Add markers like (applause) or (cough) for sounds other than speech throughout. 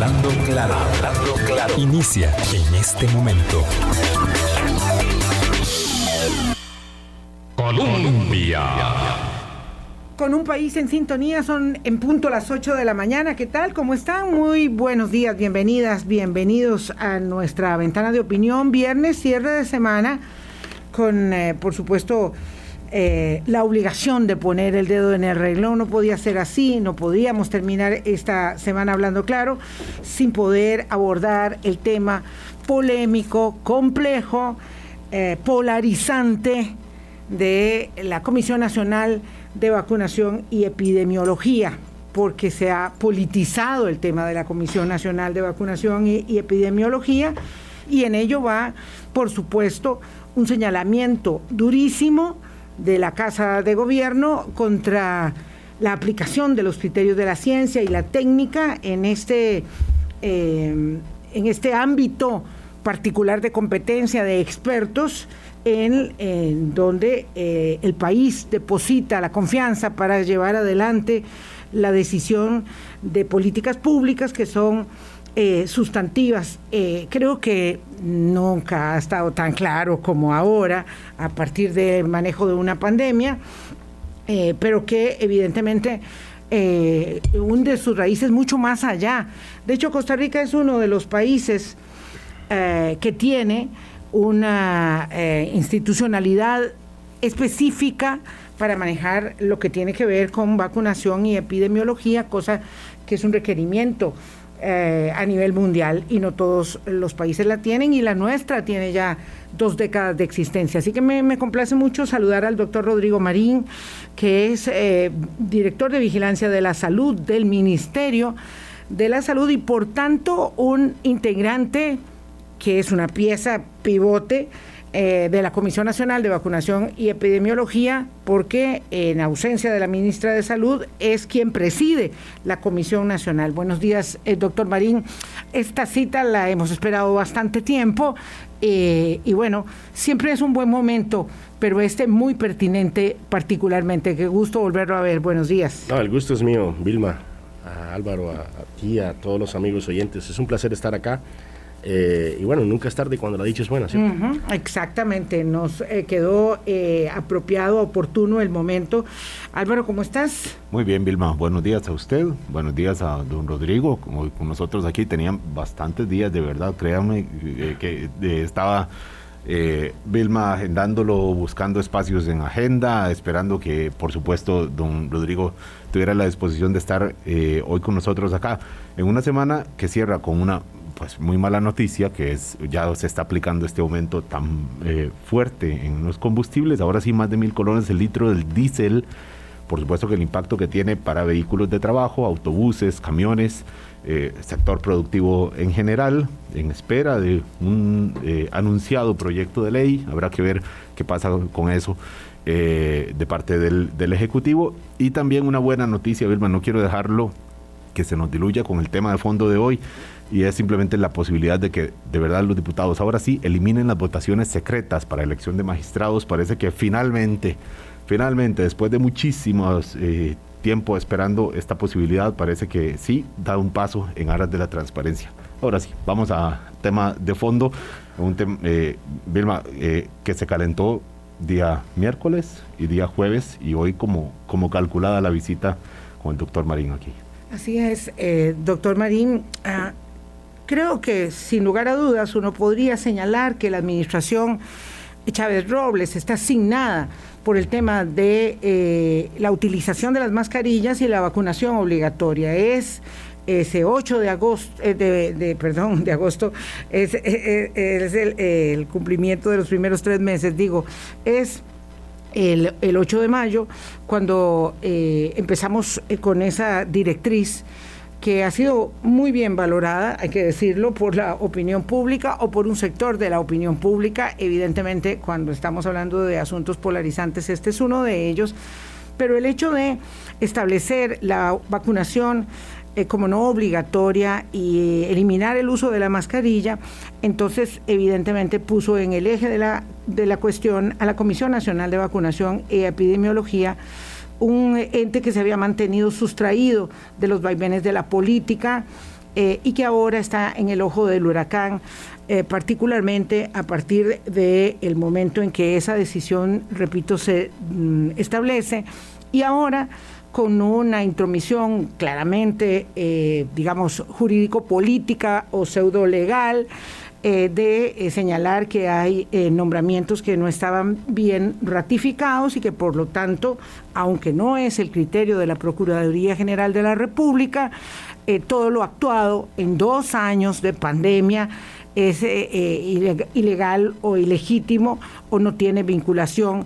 Hablando claro, hablando claro. Inicia en este momento. Colombia. Con un país en sintonía, son en punto las 8 de la mañana. ¿Qué tal? ¿Cómo están? Muy buenos días, bienvenidas, bienvenidos a nuestra ventana de opinión. Viernes, cierre de semana, con, eh, por supuesto, eh, la obligación de poner el dedo en el reloj. No podía ser así, no podíamos terminar esta semana hablando claro sin poder abordar el tema polémico, complejo, eh, polarizante de la Comisión Nacional de Vacunación y Epidemiología porque se ha politizado el tema de la Comisión Nacional de Vacunación y, y Epidemiología y en ello va, por supuesto, un señalamiento durísimo de la Casa de Gobierno contra la aplicación de los criterios de la ciencia y la técnica en este, eh, en este ámbito particular de competencia de expertos en, donde eh, el país deposita la confianza para llevar adelante la decisión de políticas públicas que son eh, sustantivas. Eh, creo que nunca ha estado tan claro como ahora a partir del manejo de una pandemia, eh, pero que evidentemente hunde sus raíces mucho más allá. De hecho, Costa Rica es uno de los países que tiene una institucionalidad específica para manejar lo que tiene que ver con vacunación y epidemiología, cosa que es un requerimiento eh, a nivel mundial y no todos los países la tienen y la nuestra tiene ya dos décadas de existencia. Así que me, complace mucho saludar al doctor Rodrigo Marín, que es eh, director de vigilancia de la salud del Ministerio de la Salud y por tanto un integrante que es una pieza pivote eh, de la Comisión Nacional de Vacunación y Epidemiología, porque en ausencia de la ministra de Salud es quien preside la Comisión Nacional. Buenos días, eh, doctor Marín. Esta cita la hemos esperado bastante tiempo eh, y bueno, siempre es un buen momento, pero este muy pertinente particularmente. Qué gusto volverlo a ver. Buenos días. El gusto es mío, Vilma, Álvaro, a ti, a todos los amigos oyentes. Es un placer estar acá. Eh, y bueno, nunca es tarde cuando la dicha es buena, exactamente, nos eh, quedó eh, apropiado, oportuno el momento. Álvaro, ¿cómo estás? Muy bien, Vilma. Buenos días a usted, buenos días a don Rodrigo. Como con nosotros aquí tenían bastantes días, de verdad, créanme que estaba... Vilma agendándolo, buscando espacios en agenda, esperando que, por supuesto, don Rodrigo tuviera la disposición de estar hoy con nosotros acá en una semana que cierra con una pues muy mala noticia que es ya se está aplicando este aumento tan eh, fuerte en los combustibles. Ahora sí más de mil colones el litro del diésel. Por supuesto que el impacto que tiene para vehículos de trabajo, autobuses, camiones, eh, sector productivo en general, en espera de un eh, anunciado proyecto de ley. Habrá que ver qué pasa con eso. de parte del, del Ejecutivo y también una buena noticia, Vilma, no quiero dejarlo que se nos diluya con el tema de fondo de hoy y es simplemente la posibilidad de que de verdad los diputados ahora sí eliminen las votaciones secretas para elección de magistrados. Parece que finalmente, finalmente, después de muchísimos eh, tiempo esperando esta posibilidad, parece que sí da un paso en aras de la transparencia. Ahora sí, vamos a tema de fondo, un tema, eh, Vilma, eh, que se calentó día miércoles y día jueves y hoy como, como calculada la visita con el doctor Marín aquí. Así es, eh, doctor Marín. Ah, creo que sin lugar a dudas uno podría señalar que la administración Chávez Robles está asignada por el tema de eh, la utilización de las mascarillas y la vacunación obligatoria. Es ese 8 de agosto, eh, de, perdón, de agosto, es, es el, el, cumplimiento de los primeros tres meses, digo, es el, el 8 de mayo, cuando eh, empezamos eh, con esa directriz que ha sido muy bien valorada, hay que decirlo, por la opinión pública o por un sector de la opinión pública. Evidentemente, cuando estamos hablando de asuntos polarizantes, este es uno de ellos. Pero el hecho de establecer la vacunación eh, como no obligatoria y eliminar el uso de la mascarilla, entonces evidentemente puso en el eje de la, de la cuestión a la Comisión Nacional de Vacunación y Epidemiología, un ente que se había mantenido sustraído de los vaivenes de la política eh, y que ahora está en el ojo del huracán, eh, particularmente a partir del momento en que esa decisión, repito, se mm, establece. Y ahora con una intromisión claramente, eh, digamos, jurídico-política o pseudo-legal, eh, de eh, señalar que hay nombramientos que no estaban bien ratificados y que por lo tanto, aunque no es el criterio de la Procuraduría General de la República, todo lo actuado en dos años de pandemia es ilegal o ilegítimo o no tiene vinculación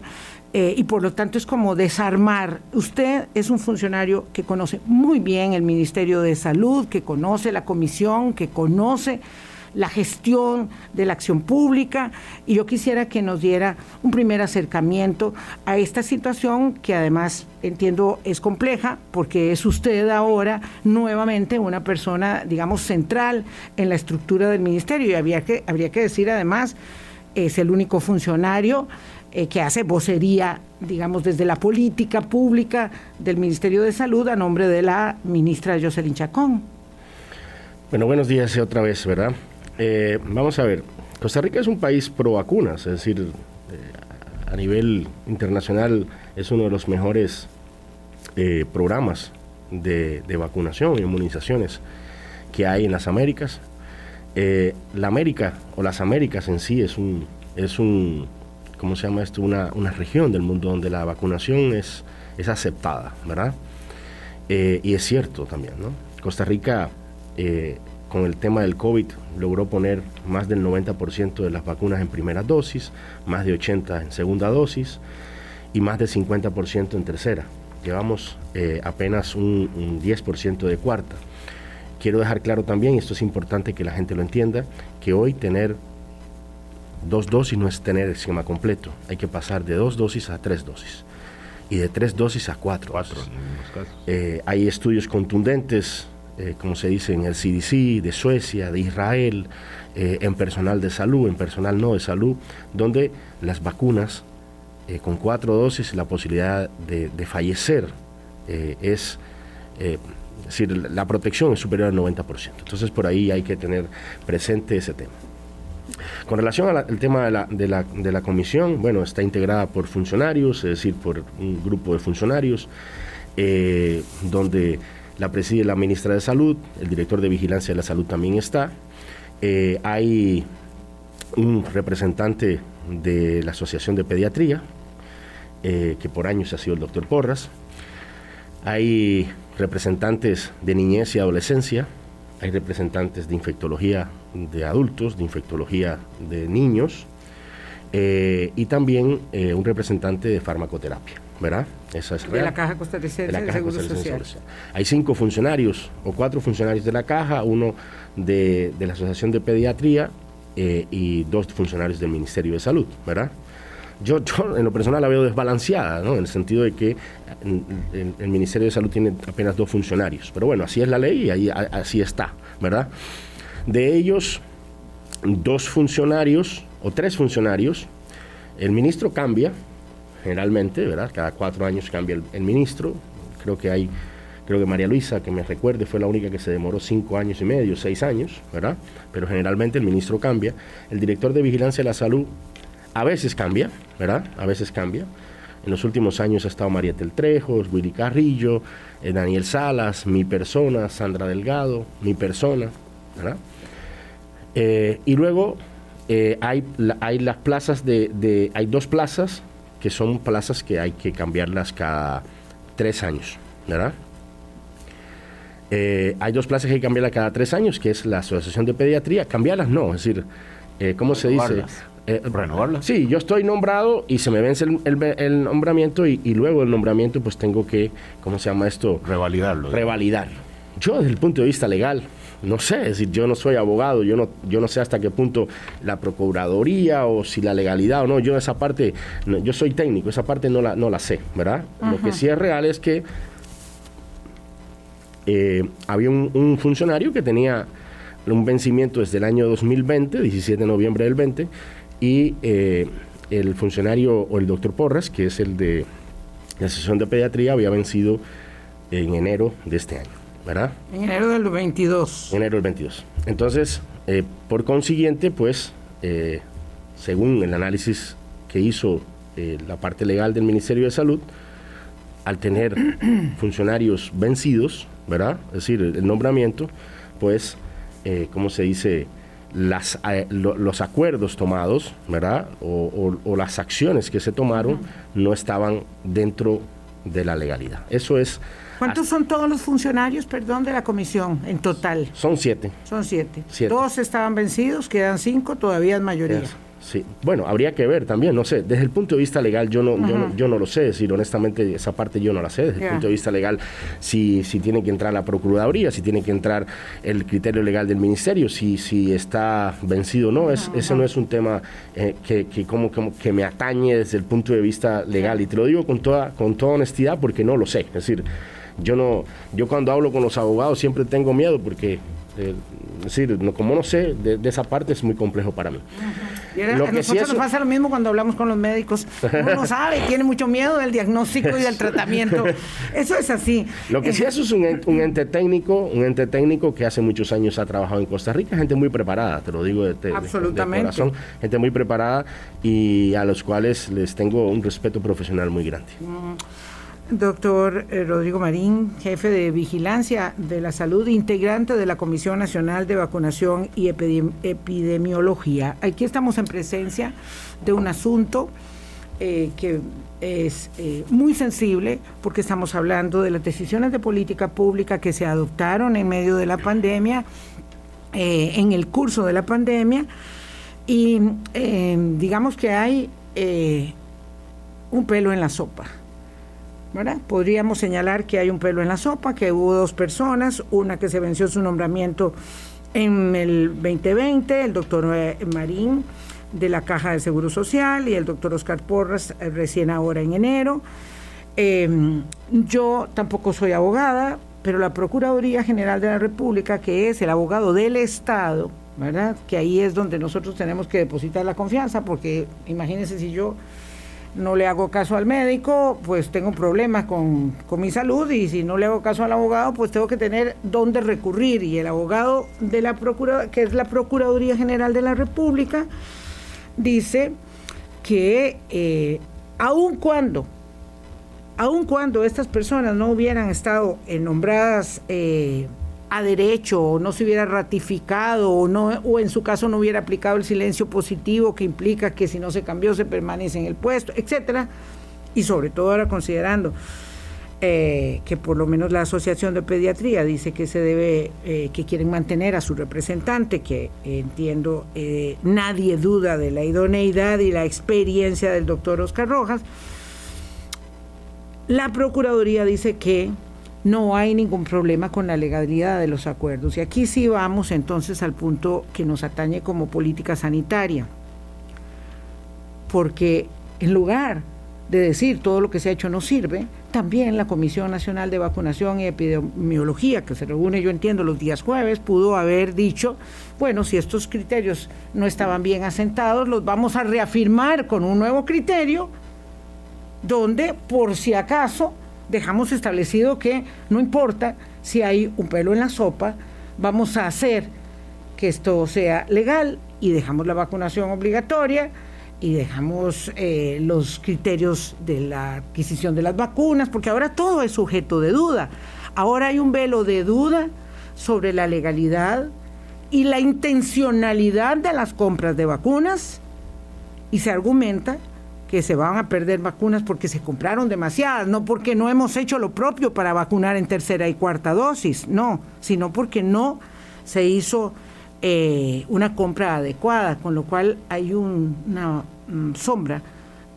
eh, y por lo tanto es como desarmar. Usted es un funcionario que conoce muy bien el Ministerio de Salud, que conoce la comisión, que conoce la gestión de la acción pública y yo quisiera que nos diera un primer acercamiento a esta situación que además entiendo es compleja porque es usted ahora nuevamente una persona digamos central en la estructura del ministerio y habría que, habría que decir además es el único funcionario eh, que hace vocería, digamos, desde la política pública del Ministerio de Salud a nombre de la ministra Jocelyn Chacón. Bueno, buenos días otra vez, ¿verdad? Eh, vamos a ver, Costa Rica es un país pro vacunas, es decir, eh, a nivel internacional es uno de los mejores programas de, vacunación y inmunizaciones que hay en las Américas. la América o las Américas en sí es un, es un ¿cómo se llama esto? Una, una región del mundo donde la vacunación es, es aceptada, ¿verdad? Eh, y es cierto también, ¿no? Costa Rica, eh, con el tema del COVID, logró poner más del 90% de las vacunas en primera dosis, más de 80% en segunda dosis y más del 50% en tercera. Llevamos eh, apenas un, un 10% de cuarta. Quiero dejar claro también, y esto es importante que la gente lo entienda, que hoy tener Dos dosis no es tener el esquema completo, hay que pasar de dos dosis a tres dosis y de tres dosis a cuatro. cuatro eh, hay estudios contundentes, eh, como se dice en el CDC, de Suecia, de Israel, eh, en personal de salud, en personal no de salud, donde las vacunas con cuatro dosis, la posibilidad de, fallecer es... es decir, la protección es superior al 90%. Entonces por ahí hay que tener presente ese tema. Con relación al tema de la, de, la, de la, comisión, bueno, está integrada por funcionarios, es decir, por un grupo de funcionarios, eh, donde la preside la ministra de Salud, el director de Vigilancia de la Salud también está. Eh, hay un representante de la Asociación de Pediatría, eh, que por años ha sido el doctor Porras. Hay representantes de niñez y adolescencia, hay representantes de infectología de adultos, de infectología de niños eh, y también un representante de farmacoterapia, ¿verdad? Esa es real. De la Caja Costarricense de, Seguro Social. Hay cinco funcionarios o cuatro funcionarios de la Caja, uno de, la Asociación de Pediatría eh, y dos funcionarios del Ministerio de Salud, ¿verdad? Yo, en lo personal la veo desbalanceada, ¿no? en el sentido de que el, Ministerio de Salud tiene apenas dos funcionarios. Pero bueno, así es la ley y ahí, así está, ¿verdad? De ellos, dos funcionarios o tres funcionarios, el ministro cambia generalmente, ¿verdad? Cada cuatro años cambia el, ministro. Creo que hay, creo que María Luisa, que me recuerde, fue la única que se demoró cinco años y medio, seis años, ¿verdad? Pero generalmente el ministro cambia. El director de vigilancia de la salud a veces cambia, ¿verdad? A veces cambia. En los últimos años ha estado María Teltrejos, Willy Carrillo, eh, Daniel Salas, mi persona, Sandra Delgado, mi persona, ¿verdad? Eh, y luego eh, hay, hay las plazas de, Hay dos plazas que son plazas que hay que cambiarlas cada tres años, ¿verdad? Eh, hay dos plazas que hay que cambiarlas cada tres años, que es la Asociación de Pediatría. Cambiarlas no, es decir, ¿cómo se dice? renovarlas. Sí, yo estoy nombrado y se me vence el, nombramiento y, y, luego el nombramiento pues tengo que, ¿cómo se llama esto? Revalidarlo. Revalidarlo. Yo desde el punto de vista legal, no sé, es decir, yo no soy abogado, yo no, yo no sé hasta qué punto la procuraduría o si la legalidad o no, yo esa parte, yo soy técnico, esa parte no la, no la sé, ¿verdad? Lo que sí es real es que eh, había un, funcionario que tenía un vencimiento desde el año 2020, 17 de noviembre del 20, y eh, el funcionario o el doctor Porras, que es el de la sesión de pediatría, había vencido en enero de este año. ¿Verdad? En enero del 22. En enero del 22. Entonces, eh, por consiguiente, pues, eh, según el análisis que hizo eh, la parte legal del Ministerio de Salud, al tener (clears throat) funcionarios vencidos, ¿verdad? Es decir, el nombramiento, pues, ¿cómo se dice? Las, los acuerdos tomados, ¿verdad? O, las acciones que se tomaron no estaban dentro de la legalidad. Eso es ¿Cuántos son todos los funcionarios, perdón, de la comisión en total? Son siete. Son siete. Todos estaban vencidos, quedan cinco, todavía es mayoría. Sí, bueno, habría que ver también, no sé, desde el punto de vista legal yo no, yo no, yo no lo sé, decir, honestamente esa parte yo no la sé, desde el punto de vista legal, si, si tiene que entrar la Procuraduría, si tiene que entrar el criterio legal del Ministerio, si, si está vencido o no, es, ese no es un tema eh, que, que, como, como, que me atañe desde el punto de vista legal, y te lo digo con toda, con toda honestidad porque no lo sé, es decir, yo no, yo cuando hablo con los abogados siempre tengo miedo porque, eh, decir, no, como no sé, de, esa parte es muy complejo para mí. Y a nosotros nos pasa lo mismo cuando hablamos con los médicos. Uno no sabe, tiene mucho miedo del diagnóstico y del (laughs) tratamiento. Eso es así. Lo que sí eso es un, ente técnico, un ente técnico que hace muchos años ha trabajado en Costa Rica, gente muy preparada, te lo digo de, de, corazón, gente muy preparada y a los cuales les tengo un respeto profesional muy grande. Doctor eh, Rodrigo Marín, jefe de vigilancia de la salud, integrante de la Comisión Nacional de Vacunación y Epidemiología. Aquí estamos en presencia de un asunto eh, que es eh, muy sensible porque estamos hablando de las decisiones de política pública que se adoptaron en medio de la pandemia, en el curso de la pandemia, y digamos que hay un pelo en la sopa Podríamos señalar que hay un pelo en la sopa, que hubo dos personas, una que se venció su nombramiento en el 2020, el doctor eh, Marín de la Caja de Seguro Social y el doctor Oscar Porras eh, recién ahora en enero. Em, yo tampoco soy abogada, pero la Procuraduría General de la República, que es el abogado del Estado, ¿verdad? Que ahí es donde nosotros tenemos que depositar la confianza, porque imagínense si yo no le hago caso al médico, pues tengo problemas con, mi salud y si no le hago caso al abogado, pues tengo que tener dónde recurrir. Y el abogado de la Procuraduría, que es la Procuraduría General de la República, dice que eh, aun cuando, aun cuando estas personas no hubieran estado nombradas eh, a derecho o no se hubiera ratificado o, no, o en su caso no hubiera aplicado el silencio positivo que implica que si no se cambió se permanece en el puesto, etcétera, y sobre todo ahora considerando eh, que por lo menos la Asociación de Pediatría dice que se debe, eh, que quieren mantener a su representante, que entiendo eh, nadie duda de la idoneidad y la experiencia del doctor Oscar Rojas, la Procuraduría dice que no hay ningún problema con la legalidad de los acuerdos. Y aquí sí vamos entonces al punto que nos atañe como política sanitaria. Porque en lugar de decir todo lo que se ha hecho no sirve, también la Comisión Nacional de Vacunación y Epidemiología, que se reúne, yo entiendo, los días jueves, pudo haber dicho, bueno, si estos criterios no estaban bien asentados, los vamos a reafirmar con un nuevo criterio, donde por si acaso dejamos establecido que no importa si hay un pelo en la sopa, vamos a hacer que esto sea legal y dejamos la vacunación obligatoria y dejamos eh, los criterios de la adquisición de las vacunas, porque ahora todo es sujeto de duda. Ahora hay un velo de duda sobre la legalidad y la intencionalidad de las compras de vacunas y se argumenta que se van a perder vacunas porque se compraron demasiadas, no porque no hemos hecho lo propio para vacunar en tercera y cuarta dosis, no, sino porque no se hizo eh, una compra adecuada, con lo cual hay una mm, sombra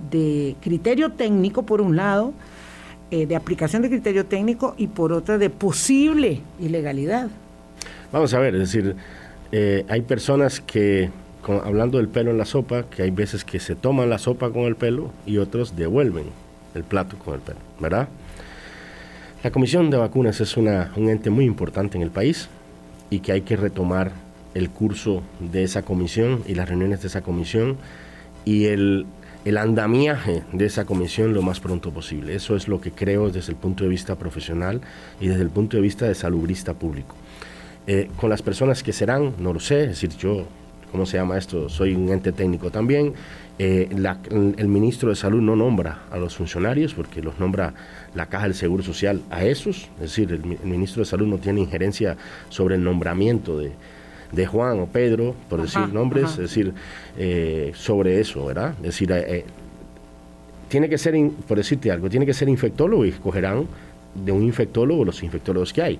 de criterio técnico por un lado, eh, de aplicación de criterio técnico y por otra de posible ilegalidad. Vamos a ver, es decir, eh, hay personas que hablando del pelo en la sopa, que hay veces que se toman la sopa con el pelo y otros devuelven el plato con el pelo, ¿verdad? La Comisión de Vacunas es una, un ente muy importante en el país y que hay que retomar el curso de esa comisión y las reuniones de esa comisión y el, el andamiaje de esa comisión lo más pronto posible. Eso es lo que creo desde el punto de vista profesional y desde el punto de vista de salubrista público. Eh, con las personas que serán, no lo sé, es decir, yo, ¿cómo se llama esto? Soy un ente técnico también. Eh, el ministro de Salud no nombra a los funcionarios porque los nombra la Caja del Seguro Social a esos, es decir, el, ministro de Salud no tiene injerencia sobre el nombramiento de, de Juan o Pedro, por decir nombres, es decir, eh, sobre eso, ¿verdad? Es decir, tiene que ser, por decirte algo, tiene que ser infectólogo y escogerán de un infectólogo los infectólogos que hay.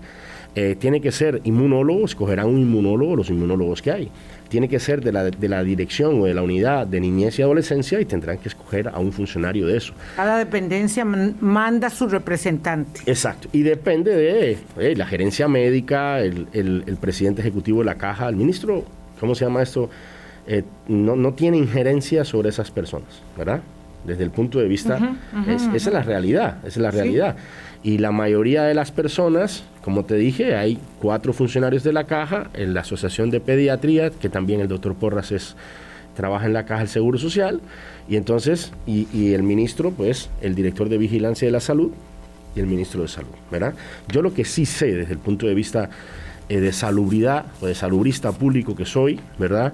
Eh, tiene que ser inmunólogo, escogerán un inmunólogo, los inmunólogos que hay. Tiene que ser de la, de la dirección o de la unidad de niñez y adolescencia y tendrán que escoger a un funcionario de eso. Cada dependencia manda su representante. Exacto, y depende de eh, la gerencia médica, el, el, presidente ejecutivo de la caja, el ministro, ¿cómo se llama esto? Eh, no, no tiene injerencia sobre esas personas, ¿verdad? Desde el punto de vista, esa es la realidad, esa es la realidad. Y la mayoría de las personas, como te dije, hay cuatro funcionarios de la caja, en la Asociación de Pediatría, que también el doctor Porras es, trabaja en la caja del Seguro Social, y entonces, y, el ministro, pues, el director de Vigilancia de la Salud y el ministro de Salud, ¿verdad? Yo lo que sí sé desde el punto de vista eh, de salubridad o de salubrista público que soy, ¿verdad?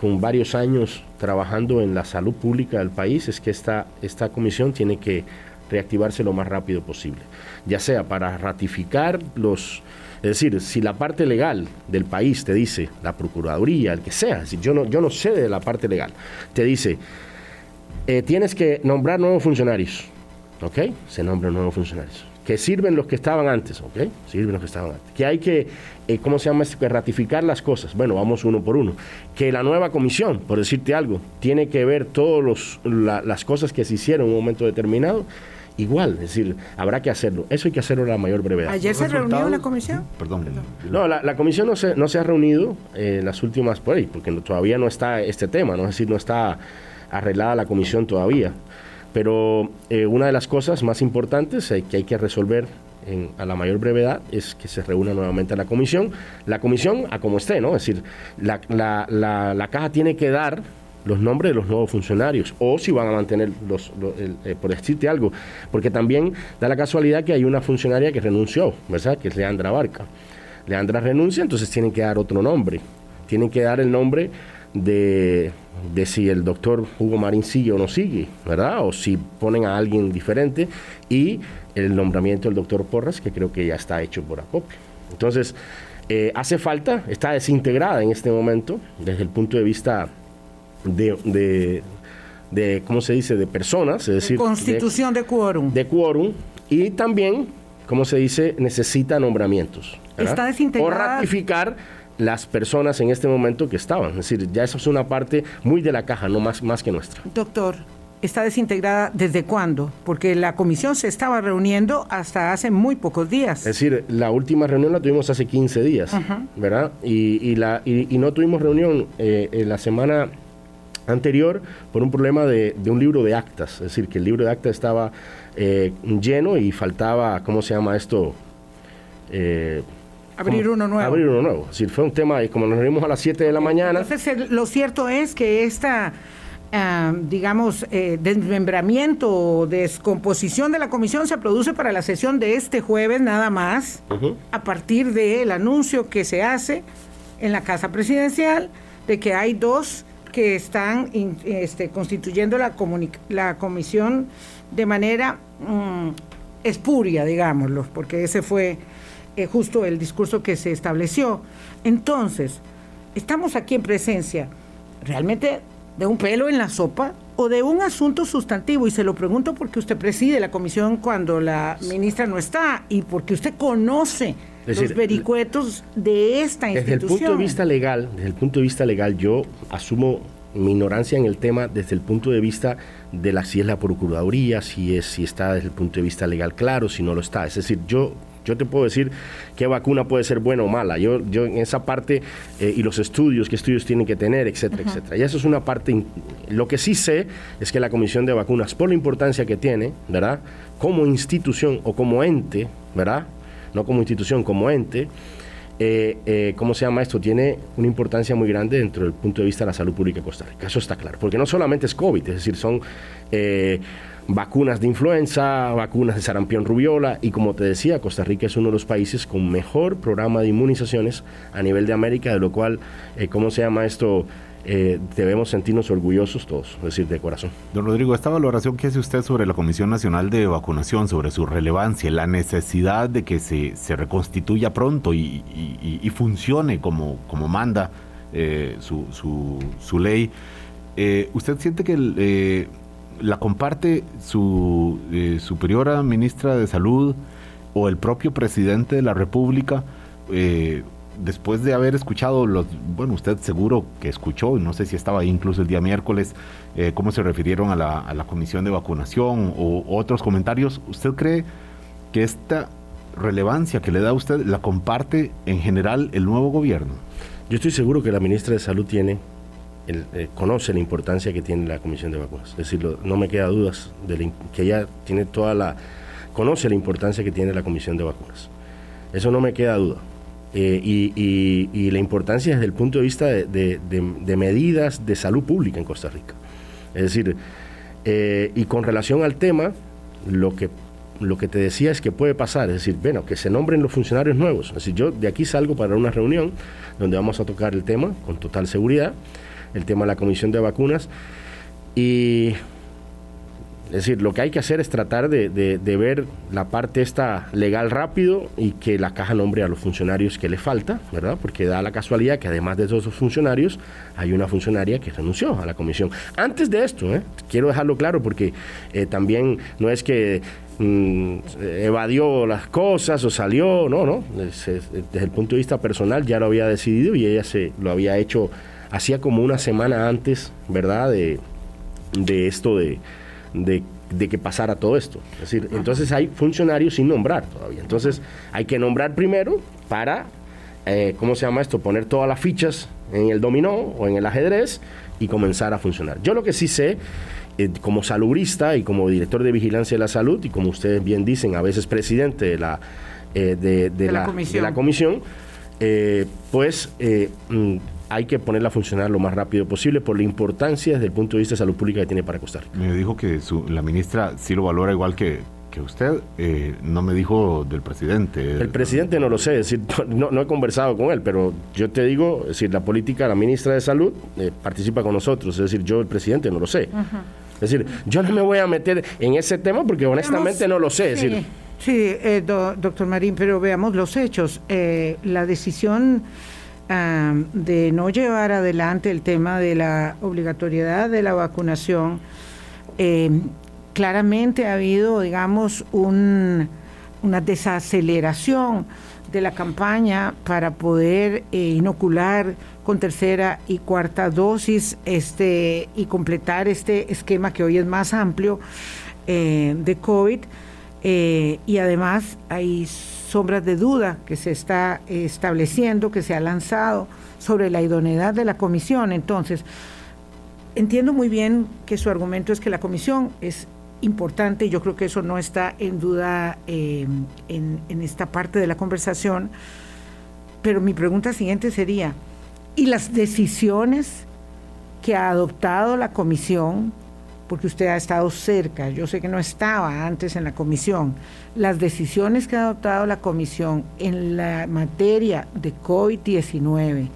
Con varios años trabajando en la salud pública del país, es que esta, esta comisión tiene que reactivarse lo más rápido posible, ya sea para ratificar los, es decir, si la parte legal del país te dice, la Procuraduría, el que sea, si yo, no, yo no sé de la parte legal, te dice, eh, tienes que nombrar nuevos funcionarios, ¿ok? Se nombran nuevos funcionarios. Que sirven los que estaban antes, ¿ok? Sirven los que estaban antes. Que hay que, eh, ¿cómo se llama Que ratificar las cosas. Bueno, vamos uno por uno. Que la nueva comisión, por decirte algo, tiene que ver todas las cosas que se hicieron en un momento determinado igual, es decir, habrá que hacerlo. Eso hay que hacerlo a la mayor brevedad. ¿Ayer se reunió la comisión? Perdón. No, la, comisión no se, no se ha reunido en las últimas por ahí, porque todavía no está este tema, ¿no? es decir, no está arreglada la comisión todavía. Pero eh, una de las cosas más importantes que hay que resolver a la mayor brevedad es que se reúna nuevamente la comisión. La comisión, a como esté, ¿no? Es decir, la, la, la caja tiene que dar los nombres de los nuevos funcionarios o si van a mantener los, eh, por decirte algo, porque también da la casualidad que hay una funcionaria que renunció, ¿verdad? Que es Leandra Barca. Leandra renuncia, entonces tienen que dar otro nombre. Tienen que dar el nombre de, de si el doctor Hugo Marín sigue o no sigue, ¿verdad? O si ponen a alguien diferente y el nombramiento del doctor Porras, que creo que ya está hecho por acopio. Entonces, eh, hace falta, está desintegrada en este momento desde el punto de vista de, de, ¿cómo se dice?, de personas, es decir... constitución de, quórum. De quórum. Y también, ¿cómo se dice?, necesita nombramientos. Está desintegrada. O ratificar las personas en este momento que estaban. Es decir, ya eso es una parte muy de la caja, no más, más que nuestra. Doctor, ¿está desintegrada desde cuándo? Porque la comisión se estaba reuniendo hasta hace muy pocos días. Es decir, la última reunión la tuvimos hace 15 días, ¿verdad? Y, la, y, no tuvimos reunión eh, en la semana anterior por un problema de, un libro de actas, es decir, que el libro de actas estaba eh, lleno y faltaba, ¿cómo se llama esto? Eh, abrir uno nuevo. Abrir uno nuevo. Es decir, fue un tema, como nos reunimos a las 7 de la mañana. Entonces, lo cierto es que esta, ah, digamos, eh, desmembramiento o descomposición de la comisión se produce para la sesión de este jueves nada más, a partir del anuncio que se hace en la Casa Presidencial de que hay dos que están este, constituyendo la, la comisión de manera mm, espuria, digámoslo, porque ese fue eh, justo el discurso que se estableció. Entonces, estamos aquí en presencia realmente de un pelo en la sopa o de un asunto sustantivo, y se lo pregunto porque usted preside la comisión cuando la ministra no está y porque usted conoce los vericuetos de esta institución. Desde el punto de vista legal, desde el punto de vista legal, yo asumo mi ignorancia en el tema desde el punto de vista de la, si es la Procuraduría, si, es, si está desde el punto de vista legal claro, si no lo está. Es decir, yo, yo te puedo decir qué vacuna puede ser buena o mala. Yo, yo en esa parte, eh, y los estudios, qué estudios tienen que tener, etcétera, etcétera. Y eso es una parte, lo que sí sé es que la Comisión de Vacunas, por la importancia que tiene, ¿verdad? Como institución o como ente, ¿verdad? No como institución, como ente, eh, eh, ¿cómo se llama esto? Tiene una importancia muy grande dentro del punto de vista de la salud pública de Costa Rica. Eso está claro. Porque no solamente es COVID, es decir, son eh, vacunas de influenza, vacunas de sarampión rubiola, y como te decía, Costa Rica es uno de los países con mejor programa de inmunizaciones a nivel de América, de lo cual, ¿cómo se llama esto? Eh, debemos sentirnos orgullosos todos, es decir, de corazón. Don Rodrigo, esta valoración que hace usted sobre la Comisión Nacional de Vacunación, sobre su relevancia, la necesidad de que se, se reconstituya pronto y, funcione como, como manda eh, su, su, ley, eh, ¿usted siente que la comparte su superiora ministra de Salud o el propio presidente de la República? Después de haber escuchado, los, bueno, usted seguro que escuchó, no sé si estaba ahí incluso el día miércoles, eh, cómo se refirieron a la, comisión de vacunación o otros comentarios, ¿usted cree que esta relevancia que le da a usted la comparte en general el nuevo gobierno? Yo estoy seguro que la ministra de Salud tiene, eh, conoce la importancia que tiene la comisión de vacunas. Es decir, no me queda dudas de que ella tiene toda la, conoce la importancia que tiene la comisión de vacunas. Eso no me queda duda. Eh, y, la importancia desde el punto de vista de, medidas de salud pública en Costa Rica. Es decir, eh, y con relación al tema, lo que, lo que te decía es que puede pasar, es decir, bueno, que se nombren los funcionarios nuevos. Es decir, yo de aquí salgo para una reunión donde vamos a tocar el tema con total seguridad, el tema de la comisión de vacunas, y es decir, lo que hay que hacer es tratar de, ver la parte esta legal rápido y que la caja nombre a los funcionarios que le falta, ¿verdad? Porque da la casualidad que además de esos funcionarios hay una funcionaria que renunció a la comisión. Antes de esto, ¿eh? quiero dejarlo claro porque eh, también no es que mm, evadió las cosas o salió, no, no. Desde, el punto de vista personal ya lo había decidido y ella se lo había hecho hacía como una semana antes, ¿verdad? De, de esto de de, que pasara todo esto. Es decir, entonces hay funcionarios sin nombrar todavía. Entonces hay que nombrar primero para, eh, ¿cómo se llama esto? Poner todas las fichas en el dominó o en el ajedrez y comenzar a funcionar. Yo lo que sí sé, eh, como salubrista y como director de vigilancia de la salud, y como ustedes bien dicen, a veces presidente de la, eh, de, la, comisión, de la comisión pues mm, hay que ponerla a funcionar lo más rápido posible por la importancia desde el punto de vista de salud pública que tiene para Costa Rica. Me dijo que la ministra sí lo valora igual que, que usted, eh, no me dijo del presidente. El presidente no lo sé, es decir, (laughs) no, he conversado con él, pero yo te digo, es decir, la política, la ministra de Salud eh, participa con nosotros, es decir, yo el presidente no lo sé. Es decir, yo no me voy a meter en ese tema porque honestamente no lo sé. Sí, sí eh, doctor Marín, pero veamos los hechos. la decisión de no llevar adelante el tema de la obligatoriedad de la vacunación, em, claramente ha habido, digamos, un, una desaceleración de la campaña para poder eh, inocular con tercera y cuarta dosis este, y completar este esquema que hoy es más amplio eh, de COVID. Eh, y además hay sombras de duda que se está estableciendo, que se ha lanzado sobre la idoneidad de la comisión. Entonces, entiendo muy bien que su argumento es que la comisión es importante, yo creo que eso no está en duda eh, en esta parte de la conversación, pero mi pregunta siguiente sería, ¿y las decisiones que ha adoptado la comisión porque usted ha estado cerca, yo sé que no estaba antes en la comisión, las decisiones que ha adoptado la comisión en la materia de COVID-19,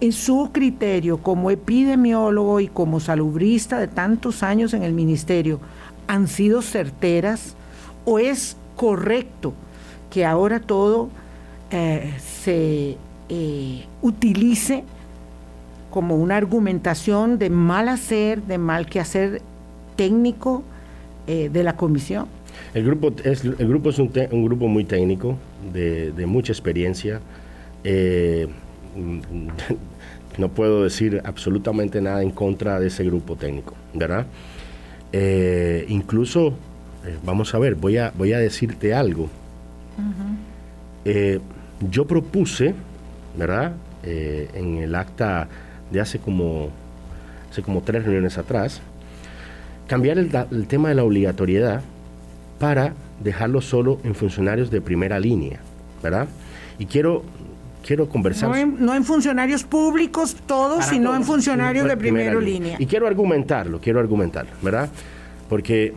en su criterio como epidemiólogo y como salubrista de tantos años en el ministerio, han sido certeras o es correcto que ahora todo eh, se eh, utilice como una argumentación de mal hacer, de mal quehacer técnico eh, de la comisión? El grupo es, el grupo es un, grupo muy técnico, de, mucha experiencia. Eh, (laughs) no puedo decir absolutamente nada en contra de ese grupo técnico, ¿verdad? Eh, incluso, vamos a ver, voy a, voy a decirte algo. yo propuse, ¿verdad? en el acta de hace como, hace como tres reuniones atrás, cambiar el, tema de la obligatoriedad para dejarlo solo en funcionarios de primera línea, ¿verdad? Y quiero quiero conversar. No en, funcionarios públicos todos, sino en funcionarios de primera, línea. Y quiero argumentarlo, quiero argumentarlo, ¿verdad? Porque,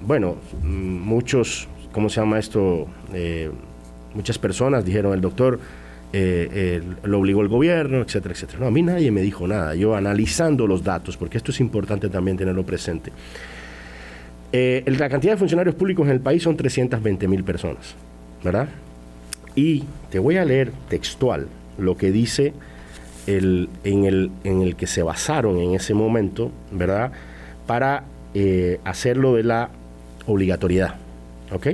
bueno, muchos, ¿cómo se llama esto? Eh, muchas personas dijeron, el doctor eh, eh, lo obligó el gobierno, etcétera, etcétera. No, a mí nadie me dijo nada. Yo analizando los datos, porque esto es importante también tenerlo presente. Eh, la cantidad de funcionarios públicos en el país son 320 mil personas, ¿verdad? Y te voy a leer textual lo que dice el, en, el, en el que se basaron en ese momento, ¿verdad? Para hacerlo de la obligatoriedad, ¿ok?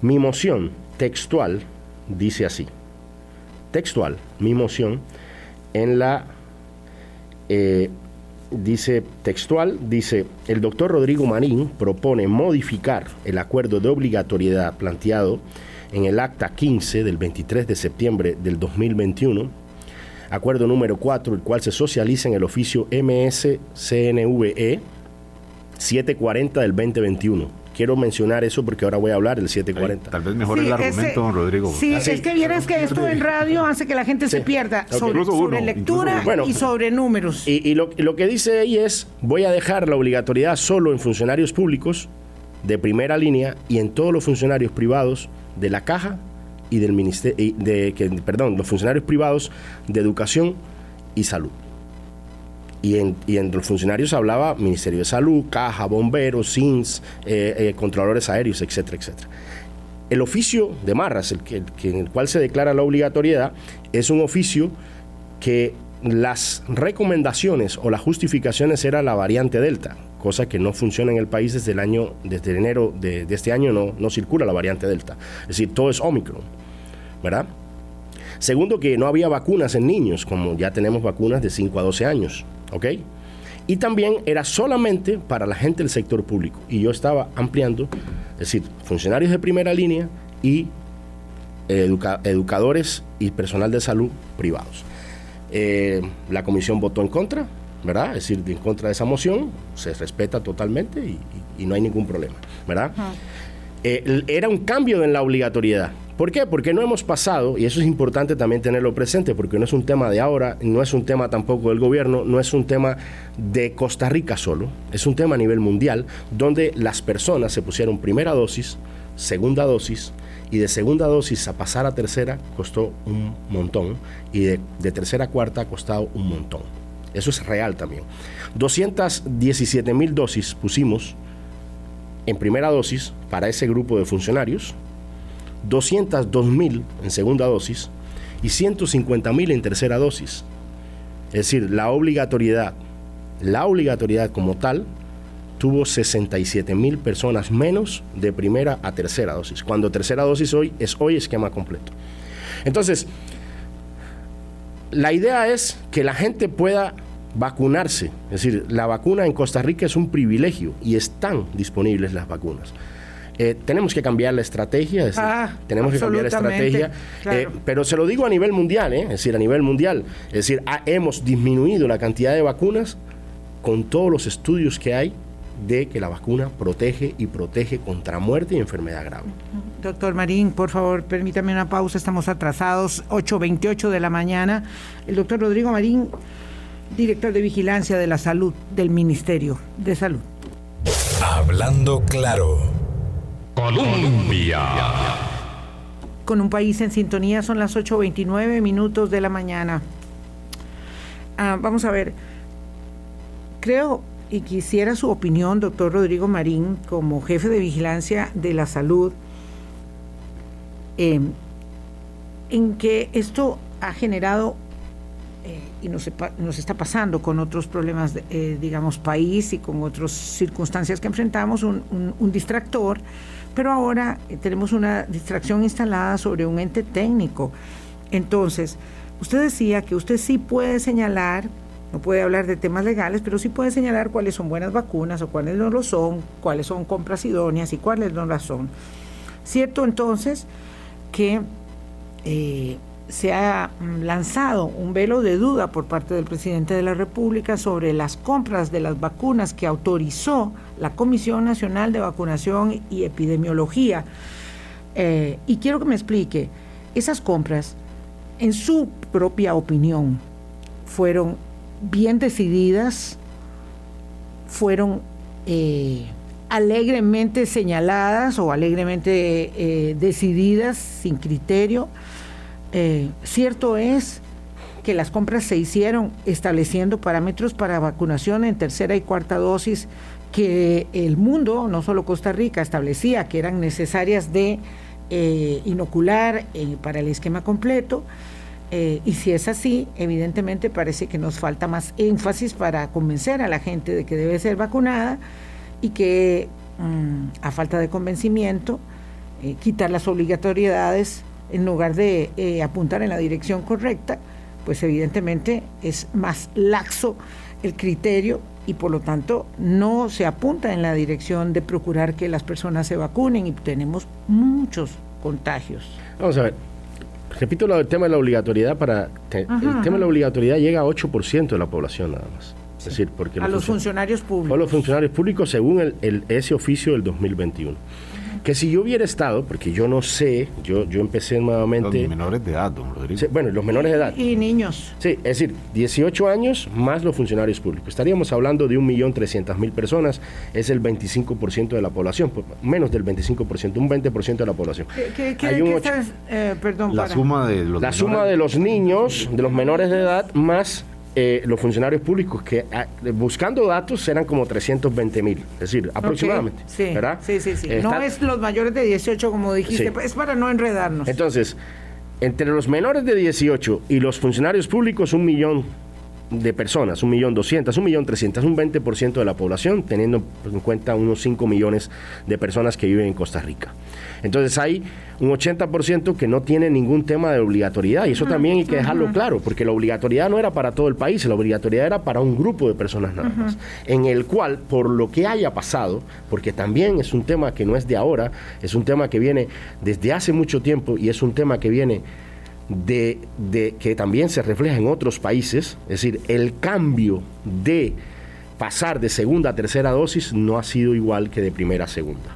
Mi moción textual dice así textual, mi moción, en la, eh, dice textual, dice, el doctor Rodrigo Marín propone modificar el acuerdo de obligatoriedad planteado en el acta 15 del 23 de septiembre del 2021, acuerdo número 4, el cual se socializa en el oficio MSCNVE 740 del 2021 quiero mencionar eso porque ahora voy a hablar del 740. tal vez mejor el argumento, don Rodrigo. Sí, es que vieras que esto en radio hace que la gente se pierda sobre, lectura y sobre números. Y, lo, que dice ahí es, voy a dejar la obligatoriedad solo en funcionarios públicos de primera línea y en todos los funcionarios privados de la caja y del ministerio, de, que, perdón, los funcionarios privados de educación y salud y en, y los funcionarios hablaba Ministerio de Salud, Caja, Bomberos, SINS, eh, eh, Controladores Aéreos, etcétera, etcétera. El oficio de Marras, el que, en el cual se declara la obligatoriedad, es un oficio que las recomendaciones o las justificaciones era la variante Delta, cosa que no funciona en el país desde el año, desde enero de, de este año no, no circula la variante Delta. Es decir, todo es Omicron, ¿verdad? Segundo, que no había vacunas en niños, como ya tenemos vacunas de 5 a 12 años. ¿ok? Y también era solamente para la gente del sector público. Y yo estaba ampliando, es decir, funcionarios de primera línea y educadores y personal de salud privados. Eh, la comisión votó en contra, ¿verdad? Es decir, en contra de esa moción, se respeta totalmente y, no hay ningún problema, ¿verdad? Eh, era un cambio en la obligatoriedad. ¿Por qué? Porque no hemos pasado, y eso es importante también tenerlo presente, porque no es un tema de ahora, no es un tema tampoco del gobierno, no es un tema de Costa Rica solo, es un tema a nivel mundial, donde las personas se pusieron primera dosis, segunda dosis, y de segunda dosis a pasar a tercera costó un montón, y de, tercera a cuarta ha costado un montón. Eso es real también. 217 mil dosis pusimos en primera dosis para ese grupo de funcionarios, 202 mil en segunda dosis y 150 mil en tercera dosis. Es decir, la obligatoriedad, la obligatoriedad como tal, tuvo 67 mil personas menos de primera a tercera dosis, cuando tercera dosis hoy es hoy esquema completo. Entonces, la idea es que la gente pueda vacunarse, es decir, la vacuna en Costa Rica es un privilegio y están disponibles las vacunas. Eh, tenemos que cambiar la estrategia, ah, tenemos que cambiar la estrategia, eh, pero se lo digo a nivel mundial, eh, es decir, a nivel mundial, es decir, hemos disminuido la cantidad de vacunas con todos los estudios que hay de que la vacuna protege y protege contra muerte y enfermedad grave. Doctor Marín, por favor, permítame una pausa, estamos atrasados, 8.28 de la mañana. El doctor Rodrigo Marín, director de Vigilancia de la Salud del Ministerio de Salud. Hablando claro. Colombia. Con un país en sintonía son las 8.29 minutos de la mañana. Ah, vamos a ver, creo y quisiera su opinión, doctor Rodrigo Marín, como jefe de vigilancia de la salud, em, en que esto ha generado eh, y nos, está pasando con otros problemas, eh, digamos, país y con otras circunstancias que enfrentamos, un, un distractor pero ahora eh, tenemos una distracción instalada sobre un ente técnico. Entonces, usted decía que usted sí puede señalar, no puede hablar de temas legales, pero sí puede señalar cuáles son buenas vacunas o cuáles no lo son, cuáles son compras idóneas y cuáles no las son. Cierto entonces que eh, se ha mm, lanzado un velo de duda por parte del presidente de la República sobre las compras de las vacunas que autorizó la Comisión Nacional de Vacunación y Epidemiología. Eh, y quiero que me explique, esas compras en su propia opinión, fueron bien decididas, fueron eh, alegremente señaladas o alegremente eh, decididas sin criterio. Eh, cierto es que las compras se hicieron estableciendo parámetros para vacunación en tercera y cuarta dosis que el mundo, no solo Costa Rica, establecía que eran necesarias de inocular para el esquema completo. y si es así, evidentemente parece que nos falta más énfasis para convencer a la gente de que debe ser vacunada y que mm, a falta de convencimiento, eh, quitar las obligatoriedades en lugar de eh, apuntar en la dirección correcta, pues evidentemente es más laxo el criterio y por lo tanto no se apunta en la dirección de procurar que las personas se vacunen y tenemos muchos contagios. Vamos a ver, repito el tema de la obligatoriedad para el tema de la obligatoriedad llega a 8% de la población nada más decir, porque a los, funcionarios públicos. A los funcionarios públicos según el, ese oficio del 2021 que si yo hubiera estado, porque yo no sé, yo, yo empecé nuevamente... Los menores de edad, don Rodrigo. bueno, los menores de edad. Y niños. Sí, es decir, 18 años más los funcionarios públicos. Estaríamos hablando de 1.300.000 personas, es el 25% de la población, pues, menos del 25%, un 20% de la población. ¿Qué, qué, eh, perdón, la suma de los La suma de los niños, de los menores de edad, más eh, los funcionarios públicos que ah, buscando datos eran como 320 mil, es decir, aproximadamente. sí, ¿verdad? sí, sí, sí. no es los mayores de 18 como dijiste, es para no enredarnos. Entonces, entre los menores de 18 y los funcionarios públicos, un millón de personas, un millón doscientas, un millón trescientas, un 20% de la población, teniendo en cuenta unos 5 millones de personas que viven en Costa Rica. Entonces hay un 80% que no tiene ningún tema de obligatoriedad y eso también hay que dejarlo claro, porque la obligatoriedad no era para todo el país, la obligatoriedad era para un grupo de personas nada más, en el cual, por lo que haya pasado, porque también es un tema que no es de ahora, es un tema que viene desde hace mucho tiempo y es un tema que viene de, de, que también se refleja en otros países, es decir, el cambio de pasar de segunda a tercera dosis no ha sido igual que de primera a segunda.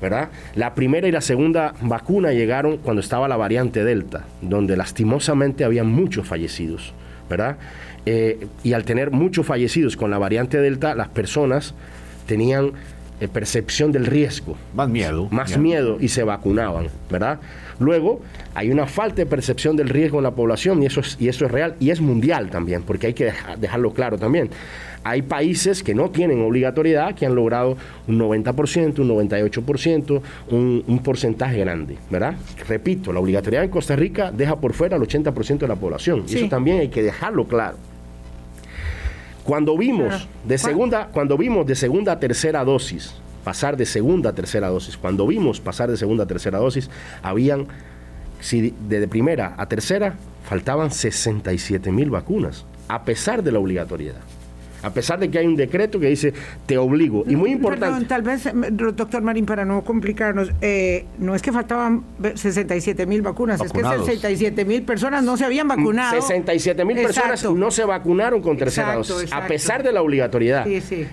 ¿verdad? La primera y la segunda vacuna llegaron cuando estaba la variante Delta, donde lastimosamente había muchos fallecidos, ¿verdad? Eh, y al tener muchos fallecidos con la variante Delta, las personas tenían eh, percepción del riesgo. Más miedo. Más miedo. y se vacunaban, ¿verdad? Luego, hay una falta de percepción del riesgo en la población y eso es, y eso es real y es mundial también, porque hay que dejarlo claro también. Hay países que no tienen obligatoriedad, que han logrado un 90%, un 98%, un, un porcentaje grande, ¿verdad? Repito, la obligatoriedad en Costa Rica deja por fuera al 80% de la población. Y eso también hay que dejarlo claro. Cuando vimos de segunda, cuando vimos de segunda a tercera dosis, pasar de segunda a tercera dosis, cuando vimos pasar de segunda a tercera dosis, habían, si de primera a tercera, faltaban 67 mil vacunas, a pesar de la obligatoriedad a pesar de que hay un decreto que dice te obligo. Y muy importante. Perdón, tal vez, eh, doctor Marín, para no complicarnos, eh, no es que faltaban 67 mil vacunas, es que 67 mil personas no se habían vacunado. 67 mil personas no se vacunaron con tercera dosis, a pesar de la obligatoriedad.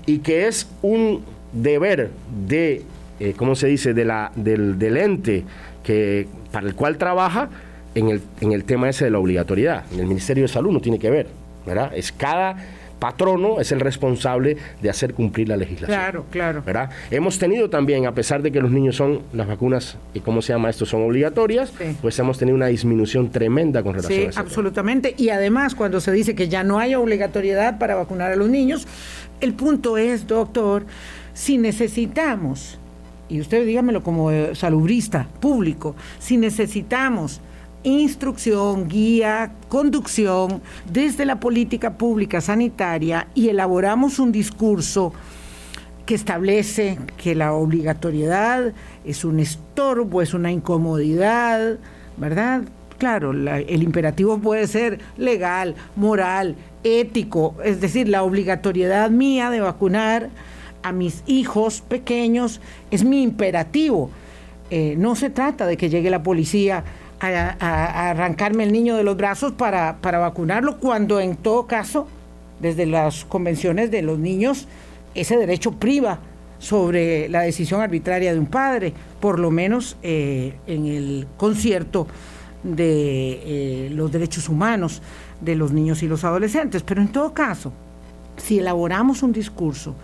Y que es un deber de, eh, ¿cómo se dice?, de la, del, del ente que, para el cual trabaja en el, en el tema ese de la obligatoriedad. En el Ministerio de Salud no tiene que ver, ¿verdad? Es cada patrono es el responsable de hacer cumplir la legislación. Claro, claro. ¿verdad? Hemos tenido también, a pesar de que los niños son, las vacunas, y cómo se llama esto, son obligatorias, pues hemos tenido una disminución tremenda con relación a eso. absolutamente. Y además, cuando se dice que ya no hay obligatoriedad para vacunar a los niños, el punto es, doctor, si necesitamos, y usted dígamelo como eh, salubrista público, si necesitamos instrucción, guía, conducción desde la política pública sanitaria y elaboramos un discurso que establece que la obligatoriedad es un estorbo, es una incomodidad, ¿verdad? Claro, el imperativo puede ser legal, moral, ético, es decir, la obligatoriedad mía de vacunar a mis hijos pequeños es mi imperativo. Eh, no se trata de que llegue la policía a, arrancarme el niño de los brazos para, para vacunarlo, cuando en todo caso, desde las convenciones de los niños, ese derecho priva sobre la decisión arbitraria de un padre, por lo menos eh, en el concierto de eh, los derechos humanos de los niños y los adolescentes. Pero en todo caso, si elaboramos un discurso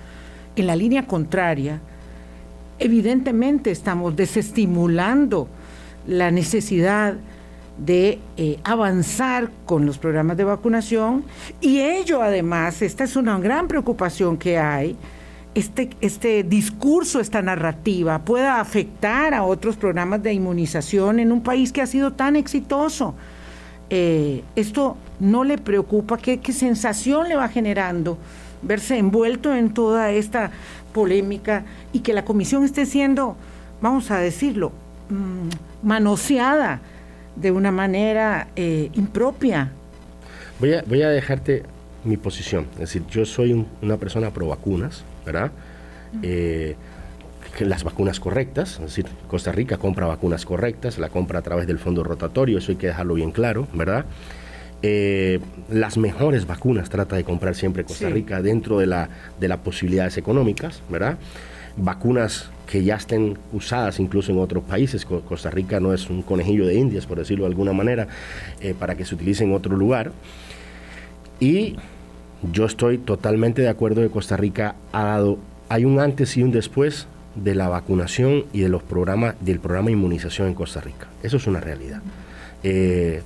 en la línea contraria, evidentemente estamos desestimulando la necesidad de eh, avanzar con los programas de vacunación y ello además, esta es una gran preocupación que hay, este, este discurso, esta narrativa pueda afectar a otros programas de inmunización en un país que ha sido tan exitoso. Eh, esto no le preocupa, ¿Qué, sensación le va generando verse envuelto en toda esta polémica y que la comisión esté siendo, vamos a decirlo, mm, manoseada de una manera eh, impropia. Voy a, voy a dejarte mi posición. Es decir, yo soy una persona pro vacunas, ¿verdad? Eh, las vacunas correctas, es decir, Costa Rica compra vacunas correctas, la compra a través del fondo rotatorio, eso hay que dejarlo bien claro, ¿verdad? Eh, las mejores vacunas trata de comprar siempre Costa Rica dentro de, la, de las posibilidades económicas, ¿verdad? Vacunas que ya estén usadas incluso en otros países. Costa Rica no es un conejillo de indias, por decirlo de alguna manera, eh, para que se utilice en otro lugar. Y yo estoy totalmente de acuerdo que Costa Rica ha dado, hay un antes y un después de la vacunación y de los programas, del programa de inmunización en Costa Rica. Eso es una realidad. Eh,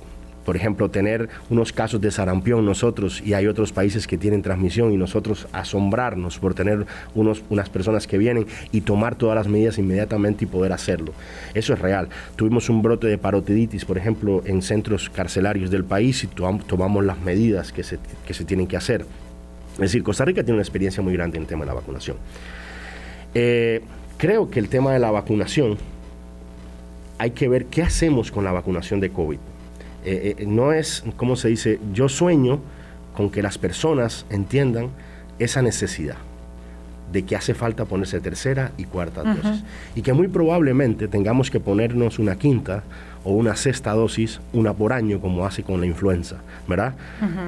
por ejemplo, tener unos casos de sarampión nosotros y hay otros países que tienen transmisión y nosotros asombrarnos por tener unos, unas personas que vienen y tomar todas las medidas inmediatamente y poder hacerlo. Eso es real. Tuvimos un brote de parotiditis, por ejemplo, en centros carcelarios del país y tomamos las medidas que se, que se tienen que hacer. Es decir, Costa Rica tiene una experiencia muy grande en el tema de la vacunación. Eh, creo que el tema de la vacunación hay que ver qué hacemos con la vacunación de COVID. Eh, eh, no es, como se dice? Yo sueño con que las personas entiendan esa necesidad de que hace falta ponerse tercera y cuarta dosis. Y que muy probablemente tengamos que ponernos una quinta o una sexta dosis, una por año, como hace con la influenza, ¿verdad?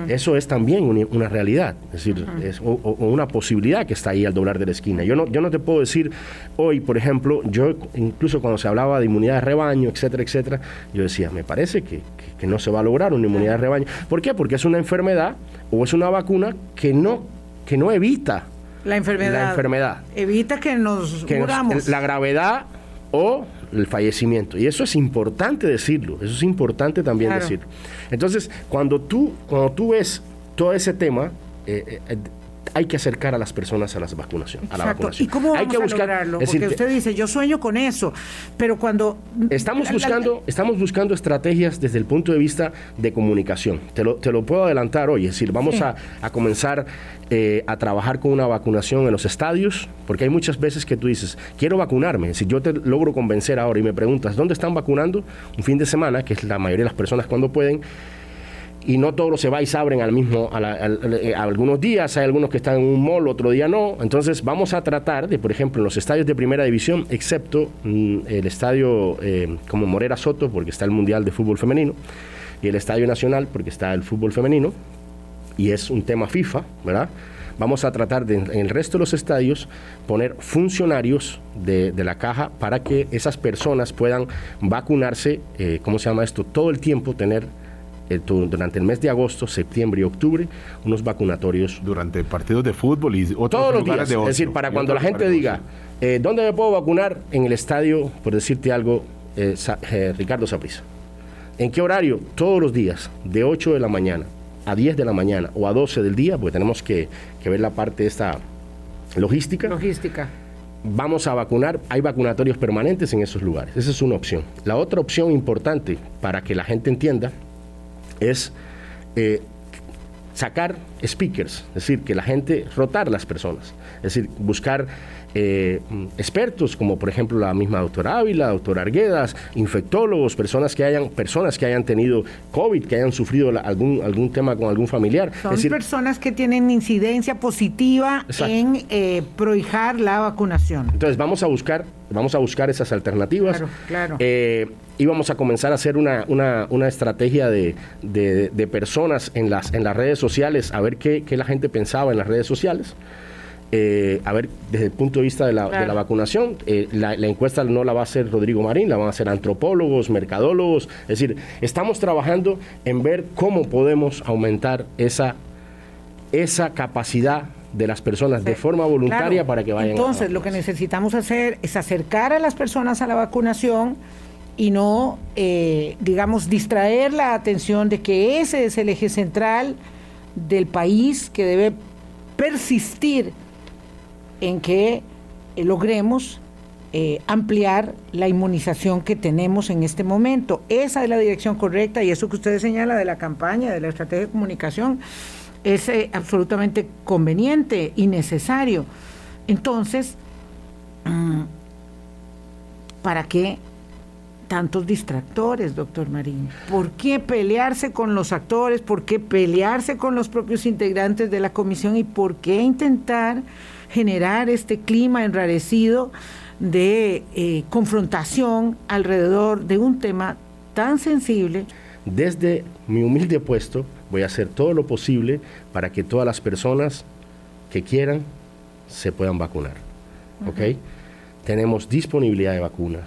Eso es también una, realidad, es decir, es, o, una posibilidad que está ahí al doblar de la esquina. Yo no, yo no te puedo decir hoy, por ejemplo, yo incluso cuando se hablaba de inmunidad de rebaño, etcétera, etcétera, yo decía, me parece que, que no se va a lograr una inmunidad de rebaño. ¿Por qué? Porque es una enfermedad o es una vacuna que no, que no evita la enfermedad. La enfermedad. Evita que nos que la gravedad o el fallecimiento. Y eso es importante decirlo, eso es importante también decirlo. Entonces, cuando tú, cuando tú ves todo ese tema, eh, eh, hay que acercar a las personas a las vacunación, a la vacunación. ¿Y cómo vamos hay que buscar, lograrlo? Porque usted dice, yo sueño con eso, pero cuando... Estamos buscando, estamos buscando estrategias desde el punto de vista de comunicación. Te lo, te lo puedo adelantar hoy, es decir, vamos a, a, comenzar eh, a trabajar con una vacunación en los estadios, porque hay muchas veces que tú dices, quiero vacunarme. Si yo te logro convencer ahora y me preguntas, ¿dónde están vacunando? Un fin de semana, que es la mayoría de las personas cuando pueden, y no todos los se abren al mismo, a, eh, algunos días, hay algunos que están en un mall, otro día no. Entonces vamos a tratar de, por ejemplo, en los estadios de primera división, excepto mm, el estadio eh, como Morera Soto, porque está el Mundial de Fútbol Femenino, y el Estadio Nacional, porque está el fútbol femenino, y es un tema FIFA, ¿verdad? Vamos a tratar de, en el resto de los estadios poner funcionarios de, la caja para que esas personas puedan vacunarse, eh, ¿cómo se llama esto? Todo el tiempo tener durante el mes de agosto, septiembre y octubre, unos vacunatorios. Durante partidos de fútbol y otros Todos los días. es decir, para cuando la gente diga, eh, ¿dónde me puedo vacunar? En el estadio, por decirte algo, eh, eh, Ricardo Saprissa. ¿En qué horario? Todos los días, de 8 de la mañana a 10 de la mañana o a 12 del día, porque tenemos que, que ver la parte de esta logística. Logística vamos a vacunar, hay vacunatorios permanentes en esos lugares. Esa es una opción. La otra opción importante para que la gente entienda es eh, sacar speakers, es decir, que la gente, rotar las personas, es decir, buscar eh, expertos como por ejemplo la misma doctora Ávila, doctora Arguedas, infectólogos, personas que hayan, personas que hayan tenido COVID, que hayan sufrido algún, algún tema con algún familiar. Son personas que tienen incidencia positiva en eh, prohijar la vacunación. Entonces vamos a buscar, vamos a buscar esas alternativas. Claro, claro. Eh, y vamos a comenzar a hacer una, una, una estrategia de, de, personas en las, en las redes sociales, a ver qué, qué la gente pensaba en las redes sociales. Eh, a ver, desde el punto de vista de la, vacunación, eh, la, encuesta no la va a hacer Rodrigo Marín, la van a hacer antropólogos, mercadólogos. Es decir, estamos trabajando en ver cómo podemos aumentar esa, esa capacidad de las personas de forma voluntaria para que vayan Entonces, lo que necesitamos hacer es acercar a las personas a la vacunación y no, eh, digamos, distraer la atención de que ese es el eje central del país que debe persistir en que eh, logremos eh, ampliar la inmunización que tenemos en este momento. Esa es la dirección correcta y eso que usted señala de la campaña, de la estrategia de comunicación, es eh, absolutamente conveniente y necesario. Entonces, mm, ¿para qué tantos distractores, doctor Marín? ¿Por qué pelearse con los actores? ¿Por qué pelearse con los propios integrantes de la comisión? ¿Y por qué intentar generar este clima enrarecido de eh, confrontación alrededor de un tema tan sensible. Desde mi humilde puesto voy a hacer todo lo posible para que todas las personas que quieran se puedan vacunar. ¿Ok? Tenemos disponibilidad de vacunas,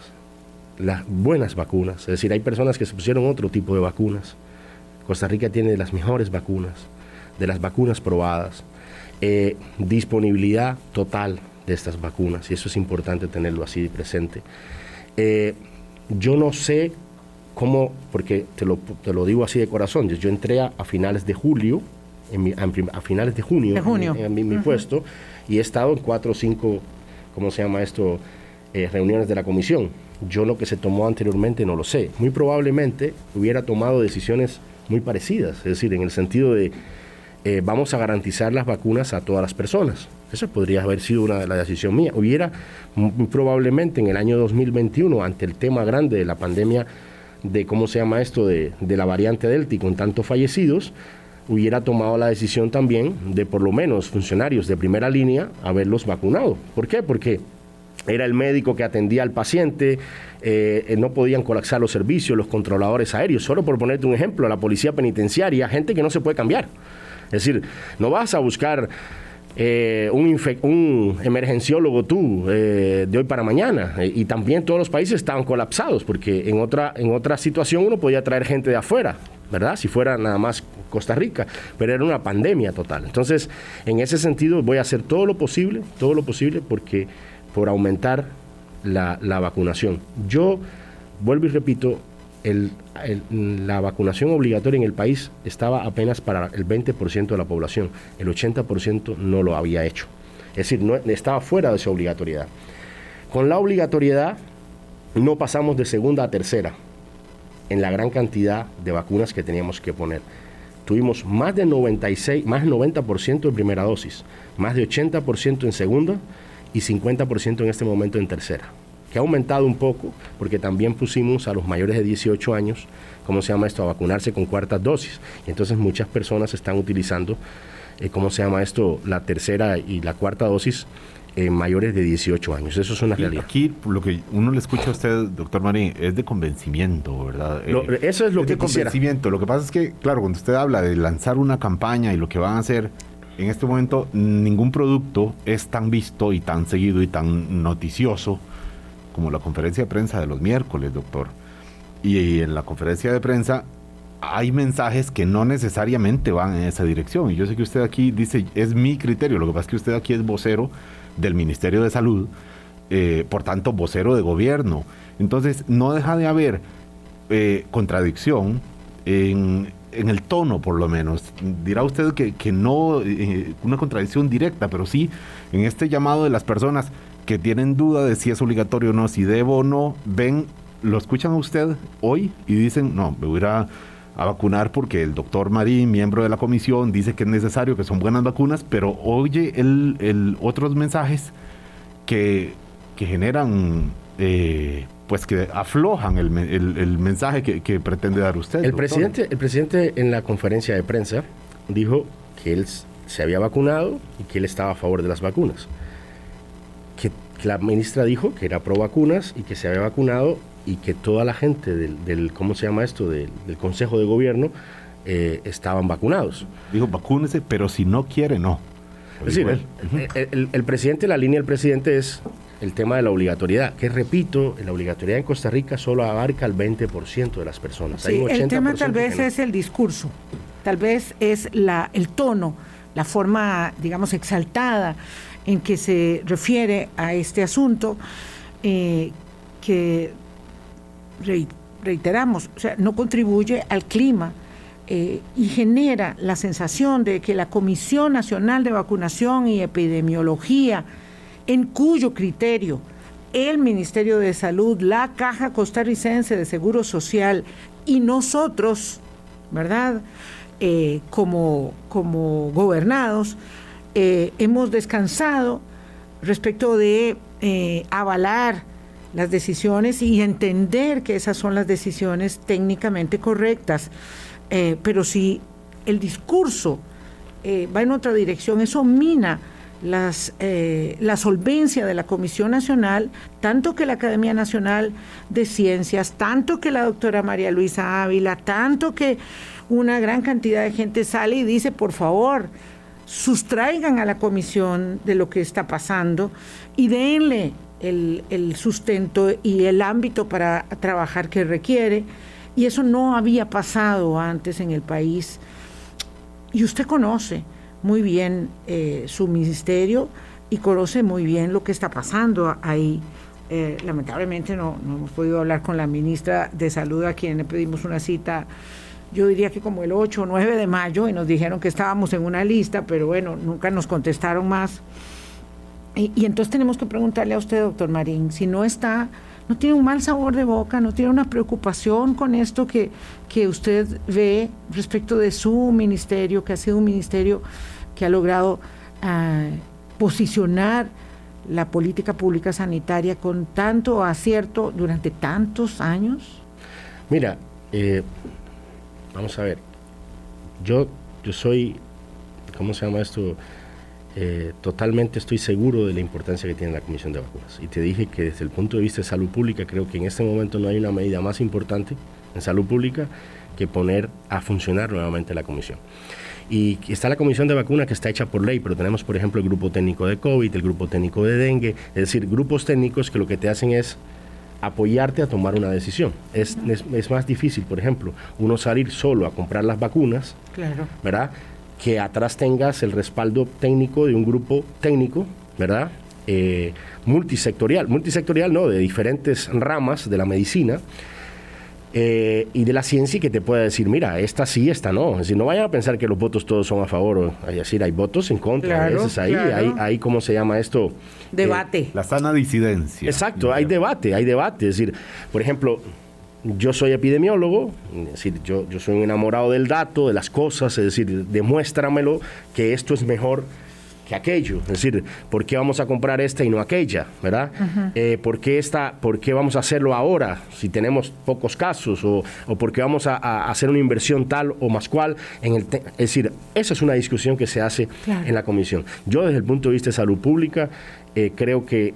las buenas vacunas, es decir, hay personas que se pusieron otro tipo de vacunas. Costa Rica tiene las mejores vacunas, de las vacunas probadas. Eh, disponibilidad total de estas vacunas, y eso es importante tenerlo así presente. Eh, yo no sé cómo, porque te lo, te lo, digo así de corazón, yo entré a, finales de julio, en a, finales de junio, En, mi, puesto, y he estado en cuatro o cinco, ¿cómo se llama esto?, eh, reuniones de la comisión. Yo lo que se tomó anteriormente no lo sé. Muy probablemente hubiera tomado decisiones muy parecidas, es decir, en el sentido de eh, vamos a garantizar las vacunas a todas las personas. Esa podría haber sido una de la decisión mía. Hubiera probablemente en el año 2021, ante el tema grande de la pandemia de cómo se llama esto, de, de la variante Delta y con tantos fallecidos, hubiera tomado la decisión también de por lo menos funcionarios de primera línea haberlos vacunado. ¿Por qué? Porque era el médico que atendía al paciente, eh, no podían colapsar los servicios, los controladores aéreos. Solo por ponerte un ejemplo, la policía penitenciaria, gente que no se puede cambiar. Es decir, no vas a buscar eh, un, emergenciólogo tú eh, de hoy para mañana. Eh, y también todos los países estaban colapsados, porque en otra, en otra situación uno podía traer gente de afuera, ¿verdad? Si fuera nada más Costa Rica, pero era una pandemia total. Entonces, en ese sentido voy a hacer todo lo posible, todo lo posible porque por aumentar la, la vacunación. Yo vuelvo y repito, la vacunación obligatoria en el país estaba apenas para el 20% de la población, el 80% no lo había hecho. Es decir, estaba fuera de su obligatoriedad. Con la obligatoriedad no pasamos de segunda a tercera en la gran cantidad de vacunas que teníamos que poner. Tuvimos más de 96, más del 90% en primera dosis, más de 80% en segunda y 50% en este momento en tercera que ha aumentado un poco, porque también pusimos a los mayores de 18 años, ¿cómo se llama esto?, a vacunarse con cuartas dosis. Y entonces muchas personas están utilizando, eh, ¿cómo se llama esto?, la tercera y la cuarta dosis en mayores de 18 años. Eso es una realidad. Aquí lo que uno le escucha a usted, doctor Marín, es de convencimiento, ¿verdad? Eh, eso es lo que de convencimiento. Lo que pasa es que, claro, cuando usted habla de lanzar una campaña y lo que van a hacer, en este momento ningún producto es tan visto y tan seguido y tan noticioso como la conferencia de prensa de los miércoles, doctor. Y en la conferencia de prensa hay mensajes que no necesariamente van en esa dirección. Y yo sé que usted aquí dice, es mi criterio, lo que pasa es que usted aquí es vocero del Ministerio de Salud, eh, por tanto, vocero de gobierno. Entonces, no deja de haber eh, contradicción en, el tono, por lo menos. Dirá usted que, no, eh, una contradicción directa, pero sí en este llamado de las personas que tienen duda de si es obligatorio o no, si debo o no, ven, lo escuchan a usted hoy y dicen, no, me voy a, vacunar porque el doctor Marín, miembro de la comisión, dice que es necesario, que son buenas vacunas, pero oye el, otros mensajes que, generan, eh, pues que aflojan el, mensaje que, pretende dar usted. El presidente, el presidente en la conferencia de prensa dijo que él se había vacunado y que él estaba a favor de las vacunas la ministra dijo que era pro vacunas y que se había vacunado y que toda la gente del, ¿cómo se llama esto?, del, Consejo de Gobierno eh, estaban vacunados. Dijo, vacúnese, pero si no quiere, no. Es decir, el, el, presidente, la línea del presidente es el tema de la obligatoriedad, que repito, la obligatoriedad en Costa Rica solo abarca el 20% de las personas. el tema tal vez es el discurso, tal vez es la, el tono, la forma, digamos, exaltada en que se refiere a este asunto, eh, que reiteramos, o sea, no contribuye al clima eh, y genera la sensación de que la Comisión Nacional de Vacunación y Epidemiología, en cuyo criterio el Ministerio de Salud, la Caja Costarricense de Seguro Social y nosotros, ¿verdad? Eh, como, como gobernados, eh, hemos descansado respecto de avalar las decisiones y entender que esas son las decisiones técnicamente correctas. Eh, pero si el discurso eh, va en otra dirección, eso mina eh, la solvencia de la Comisión Nacional, tanto que la Academia Nacional de Ciencias, tanto que la doctora María Luisa Ávila, tanto que una gran cantidad de gente sale y dice, por favor, sustraigan a la comisión de lo que está pasando y denle el, sustento y el ámbito para trabajar que requiere. Y eso no había pasado antes en el país. Y usted conoce muy bien eh, su ministerio y conoce muy bien lo que está pasando ahí. Eh, lamentablemente no, no, hemos podido hablar con la ministra de Salud a quien le pedimos una cita, yo diría que como el 8 o 9 de mayo, y nos dijeron que estábamos en una lista, pero bueno, nunca nos contestaron más. Y, entonces tenemos que preguntarle a usted, doctor Marín, si no está, no tiene un mal sabor de boca, no tiene una preocupación con esto que, que usted ve respecto de su ministerio, que ha sido un ministerio que ha logrado ah, posicionar la política pública sanitaria con tanto acierto durante tantos años? Mira, eh, vamos a ver, yo, yo soy, ¿cómo se llama esto? Eh, totalmente estoy seguro de la importancia que tiene la Comisión de Vacunas. Y te dije que desde el punto de vista de salud pública, creo que en este momento no hay una medida más importante en salud pública que poner a funcionar nuevamente la comisión. Y está la comisión de vacunas que está hecha por ley, pero tenemos, por ejemplo, el grupo técnico de COVID, el grupo técnico de dengue, es decir, grupos técnicos que lo que te hacen es apoyarte a tomar una decisión. Es, es, es más difícil, por ejemplo, uno salir solo a comprar las vacunas, claro. ¿verdad? que atrás tengas el respaldo técnico de un grupo técnico, ¿verdad? Eh, multisectorial, multisectorial no, de diferentes ramas de la medicina eh, y de la ciencia que te pueda decir, mira, esta sí, esta no. Es decir, no vayan a pensar que los votos todos son a favor, es decir, hay votos en contra, a veces ahí, hay, hay, ¿cómo se llama esto? Debate. la sana disidencia. Exacto, hay debate, hay debate. Es decir, por ejemplo, yo soy epidemiólogo, es decir, yo, yo soy un enamorado del dato, de las cosas, es decir, demuéstramelo que esto es mejor que aquello. Es decir, ¿por qué vamos a comprar esta y no aquella? ¿Verdad? Eh, ¿por, qué esta, ¿Por qué vamos a hacerlo ahora si tenemos pocos casos? ¿O, o por qué vamos a, hacer una inversión tal o más cual? En el es decir, esa es una discusión que se hace en la comisión. Yo desde el punto de vista de salud pública eh, creo que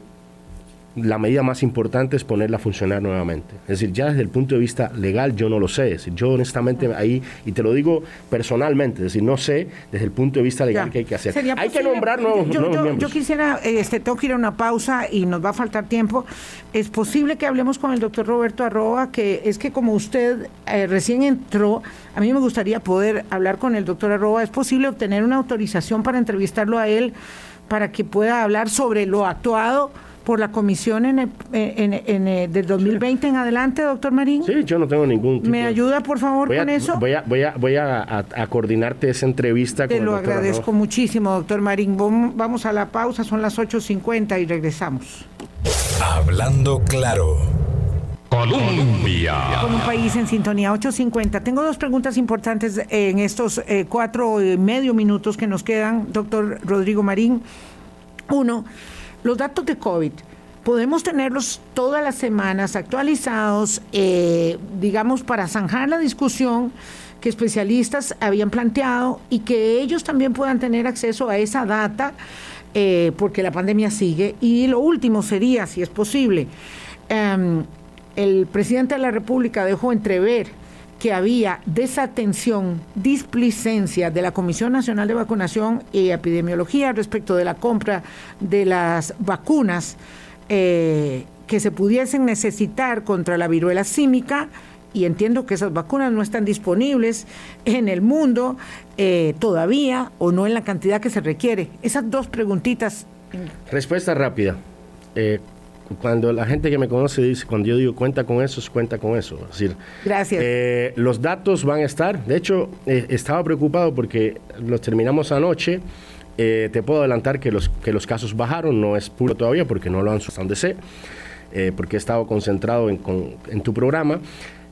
la medida más importante es ponerla a funcionar nuevamente. Es decir, ya desde el punto de vista legal yo no lo sé. Es decir, yo honestamente ahí, y te lo digo personalmente, es decir, no sé desde el punto de vista legal qué hay que hacer. Hay que nombrar nuevos, yo, miembros. Yo quisiera, este, tengo que ir a una pausa y nos va a faltar tiempo. Es posible que hablemos con el doctor Roberto Arroba, que es que como usted eh, recién entró, a mí me gustaría poder hablar con el doctor Arroba. ¿Es posible obtener una autorización para entrevistarlo a él para que pueda hablar sobre lo actuado? Por la comisión en, el, en, eh, del 2020 en adelante, doctor Marín? Sí, yo no tengo ningún ¿Me ayuda, por favor, con eso? Voy a, voy a, voy a, coordinarte esa entrevista. Te lo agradezco muchísimo, doctor Marín. Vamos a la pausa, son las 8.50 y regresamos. Hablando claro. Colombia. Con un país en sintonía 850. Tengo dos preguntas importantes en estos eh, cuatro y medio minutos que nos quedan, doctor Rodrigo Marín. Uno, los datos de COVID podemos tenerlos todas las semanas actualizados, eh, digamos, para zanjar la discusión que especialistas habían planteado y que ellos también puedan tener acceso a esa data, eh, porque la pandemia sigue. Y lo último sería, si es posible, em, el presidente de la República dejó entrever que había desatención, displicencia de la Comisión Nacional de Vacunación y Epidemiología respecto de la compra de las vacunas eh, que se pudiesen necesitar contra la viruela símica y entiendo que esas vacunas no están disponibles en el mundo eh, todavía o no en la cantidad que se requiere. Esas dos preguntitas. Respuesta rápida. Eh, cuando la gente que me conoce dice, cuando yo digo cuenta con eso, cuenta con eso. Es decir, Gracias. Eh, los datos van a estar. De hecho, estaba preocupado porque los terminamos anoche. te puedo adelantar que los, que los casos bajaron, no es puro todavía porque no lo han donde sé, porque he estado concentrado en, en tu programa.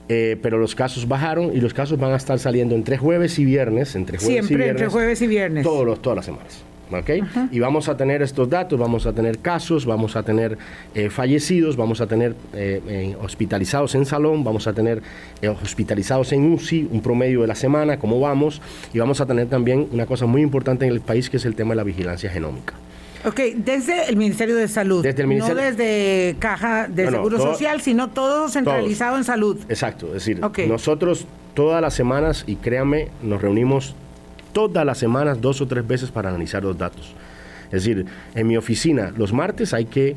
Eh, pero los casos bajaron y los casos van a estar saliendo entre jueves y viernes. Entre jueves Siempre y viernes, entre jueves y viernes. Todos los, todas las semanas. ¿Okay? Y vamos a tener estos datos, vamos a tener casos, vamos a tener eh, fallecidos, vamos a tener eh, hospitalizados en salón, vamos a tener hospitalizados en UCI, un promedio de la semana, cómo vamos, y vamos a tener también una cosa muy importante en el país que es el tema de la vigilancia genómica. Ok, desde el Ministerio de Salud. Desde el Ministerio... No desde Caja de Seguro Social, sino todo centralizado en salud. Exacto, es decir, nosotros todas las semanas, y créanme, nos reunimos todas las semanas, dos o tres veces para analizar los datos. Es decir, en mi oficina, los martes hay que,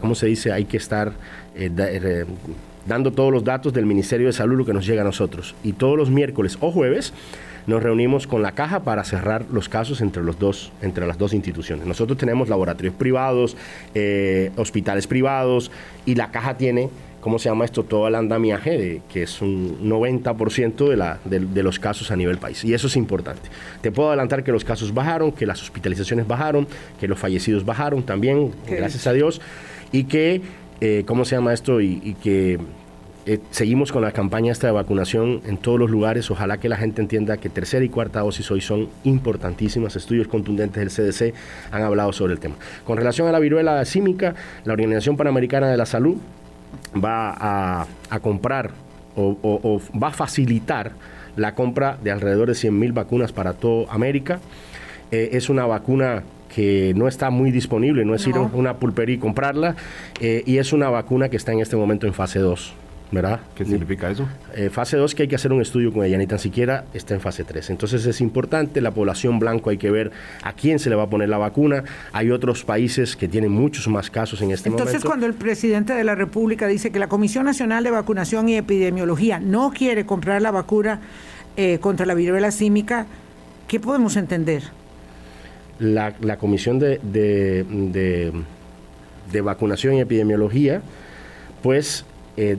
¿cómo se dice? Hay que estar eh, eh, dando todos los datos del Ministerio de Salud, lo que nos llega a nosotros. Y todos los miércoles o jueves nos reunimos con la caja para cerrar los casos entre, los dos, entre las dos instituciones. Nosotros tenemos laboratorios privados, eh, hospitales privados y la caja tiene ¿cómo se llama esto? Todo el andamiaje, de, que es un 90% de, la, de, los casos a nivel país. Y eso es importante. Te puedo adelantar que los casos bajaron, que las hospitalizaciones bajaron, que los fallecidos bajaron también, gracias a Dios, y que, eh, ¿cómo se llama esto? y que eh, seguimos con la campaña esta de vacunación en todos los lugares. Ojalá que la gente entienda que tercera y cuarta dosis hoy son importantísimas. Estudios contundentes del CDC han hablado sobre el tema. Con relación a la viruela símica, la Organización Panamericana de la Salud va a, comprar o, va a facilitar la compra de alrededor de 100.000 vacunas para toda América. Eh, es una vacuna que no está muy disponible, no es ir a una pulpería y comprarla, eh, y es una vacuna que está en este momento en fase 2. ¿Verdad? ¿Qué significa eso? Eh, fase 2 que hay que hacer un estudio con ella, ni tan siquiera está en fase 3. Entonces es importante, la población blanco hay que ver a quién se le va a poner la vacuna. Hay otros países que tienen muchos más casos en este momento. Entonces cuando el presidente de la República dice que la Comisión Nacional de Vacunación y Epidemiología no quiere comprar la vacuna eh, contra la viruela símica, ¿qué podemos entender? La, Comisión de, de, de, Vacunación y Epidemiología, pues eh,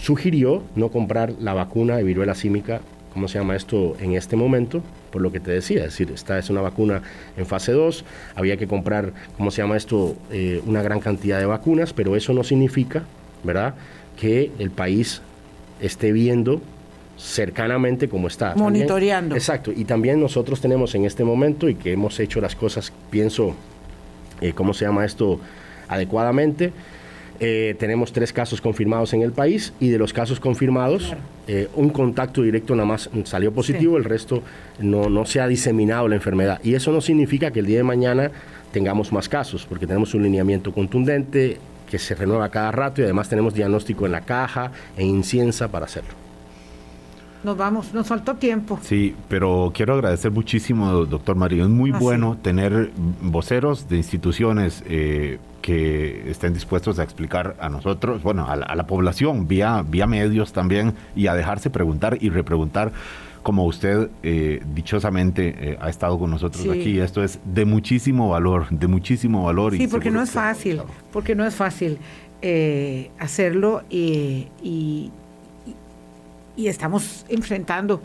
sugirió no comprar la vacuna de viruela símica, ¿cómo se llama esto?, en este momento, por lo que te decía, es decir, esta es una vacuna en fase 2, había que comprar, ¿cómo se llama esto?, eh, una gran cantidad de vacunas, pero eso no significa, ¿verdad?, que el país esté viendo cercanamente cómo está. Monitoreando. exacto, y también nosotros tenemos en este momento y que hemos hecho las cosas, pienso, eh, ¿cómo se llama esto?, adecuadamente, eh, tenemos tres casos confirmados en el país y de los casos confirmados, eh, un contacto directo nada más salió positivo, el resto no, no se ha diseminado la enfermedad. Y eso no significa que el día de mañana tengamos más casos, porque tenemos un lineamiento contundente que se renueva cada rato y además tenemos diagnóstico en la caja e inciensa para hacerlo. Nos vamos, nos faltó tiempo. Sí, pero quiero agradecer muchísimo, doctor Mario. Es muy ah, bueno tener voceros de instituciones eh, que estén dispuestos a explicar a nosotros, bueno, a la, población, vía, vía medios también, y a dejarse preguntar y repreguntar como usted eh, dichosamente eh, ha estado con nosotros aquí. Esto es de muchísimo valor, de muchísimo valor. Sí, porque no es fácil, porque no es fácil hacerlo y, y estamos enfrentando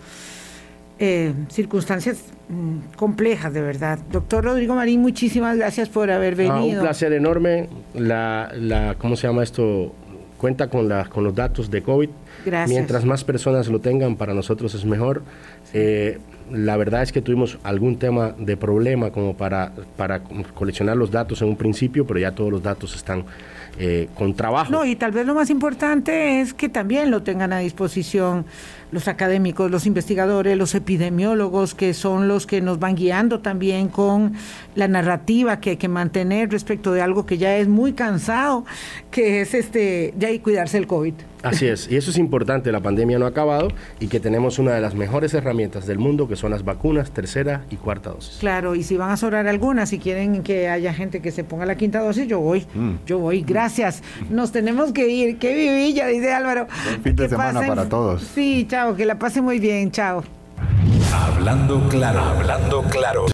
eh, circunstancias mm, complejas, de verdad. Doctor Rodrigo Marín, muchísimas gracias por haber venido. un placer enorme. La, la, ¿Cómo se llama esto? Cuenta con, la, con los datos de COVID. Gracias. Mientras más personas lo tengan, para nosotros es mejor. Eh, la verdad es que tuvimos algún tema de problema como para, para coleccionar los datos en un principio, pero ya todos los datos están eh, con trabajo. No, y tal vez lo más importante es que también lo tengan a disposición los académicos, los investigadores, los epidemiólogos, que son los que nos van guiando también con la narrativa que hay que mantener respecto de algo que ya es muy cansado, que es este ya hay cuidarse el COVID. Así es, y eso es importante, la pandemia no ha acabado y que tenemos una de las mejores herramientas del mundo que son las vacunas, tercera y cuarta dosis. Claro, y si van a sobrar algunas, si quieren que haya gente que se ponga la quinta dosis, yo voy, mm. yo voy, gracias. Nos tenemos que ir, qué vivilla, dice Álvaro. Buen fin de semana para todos. Sí, chao, que la pasen muy bien, chao. Hablando claro, hablando claro.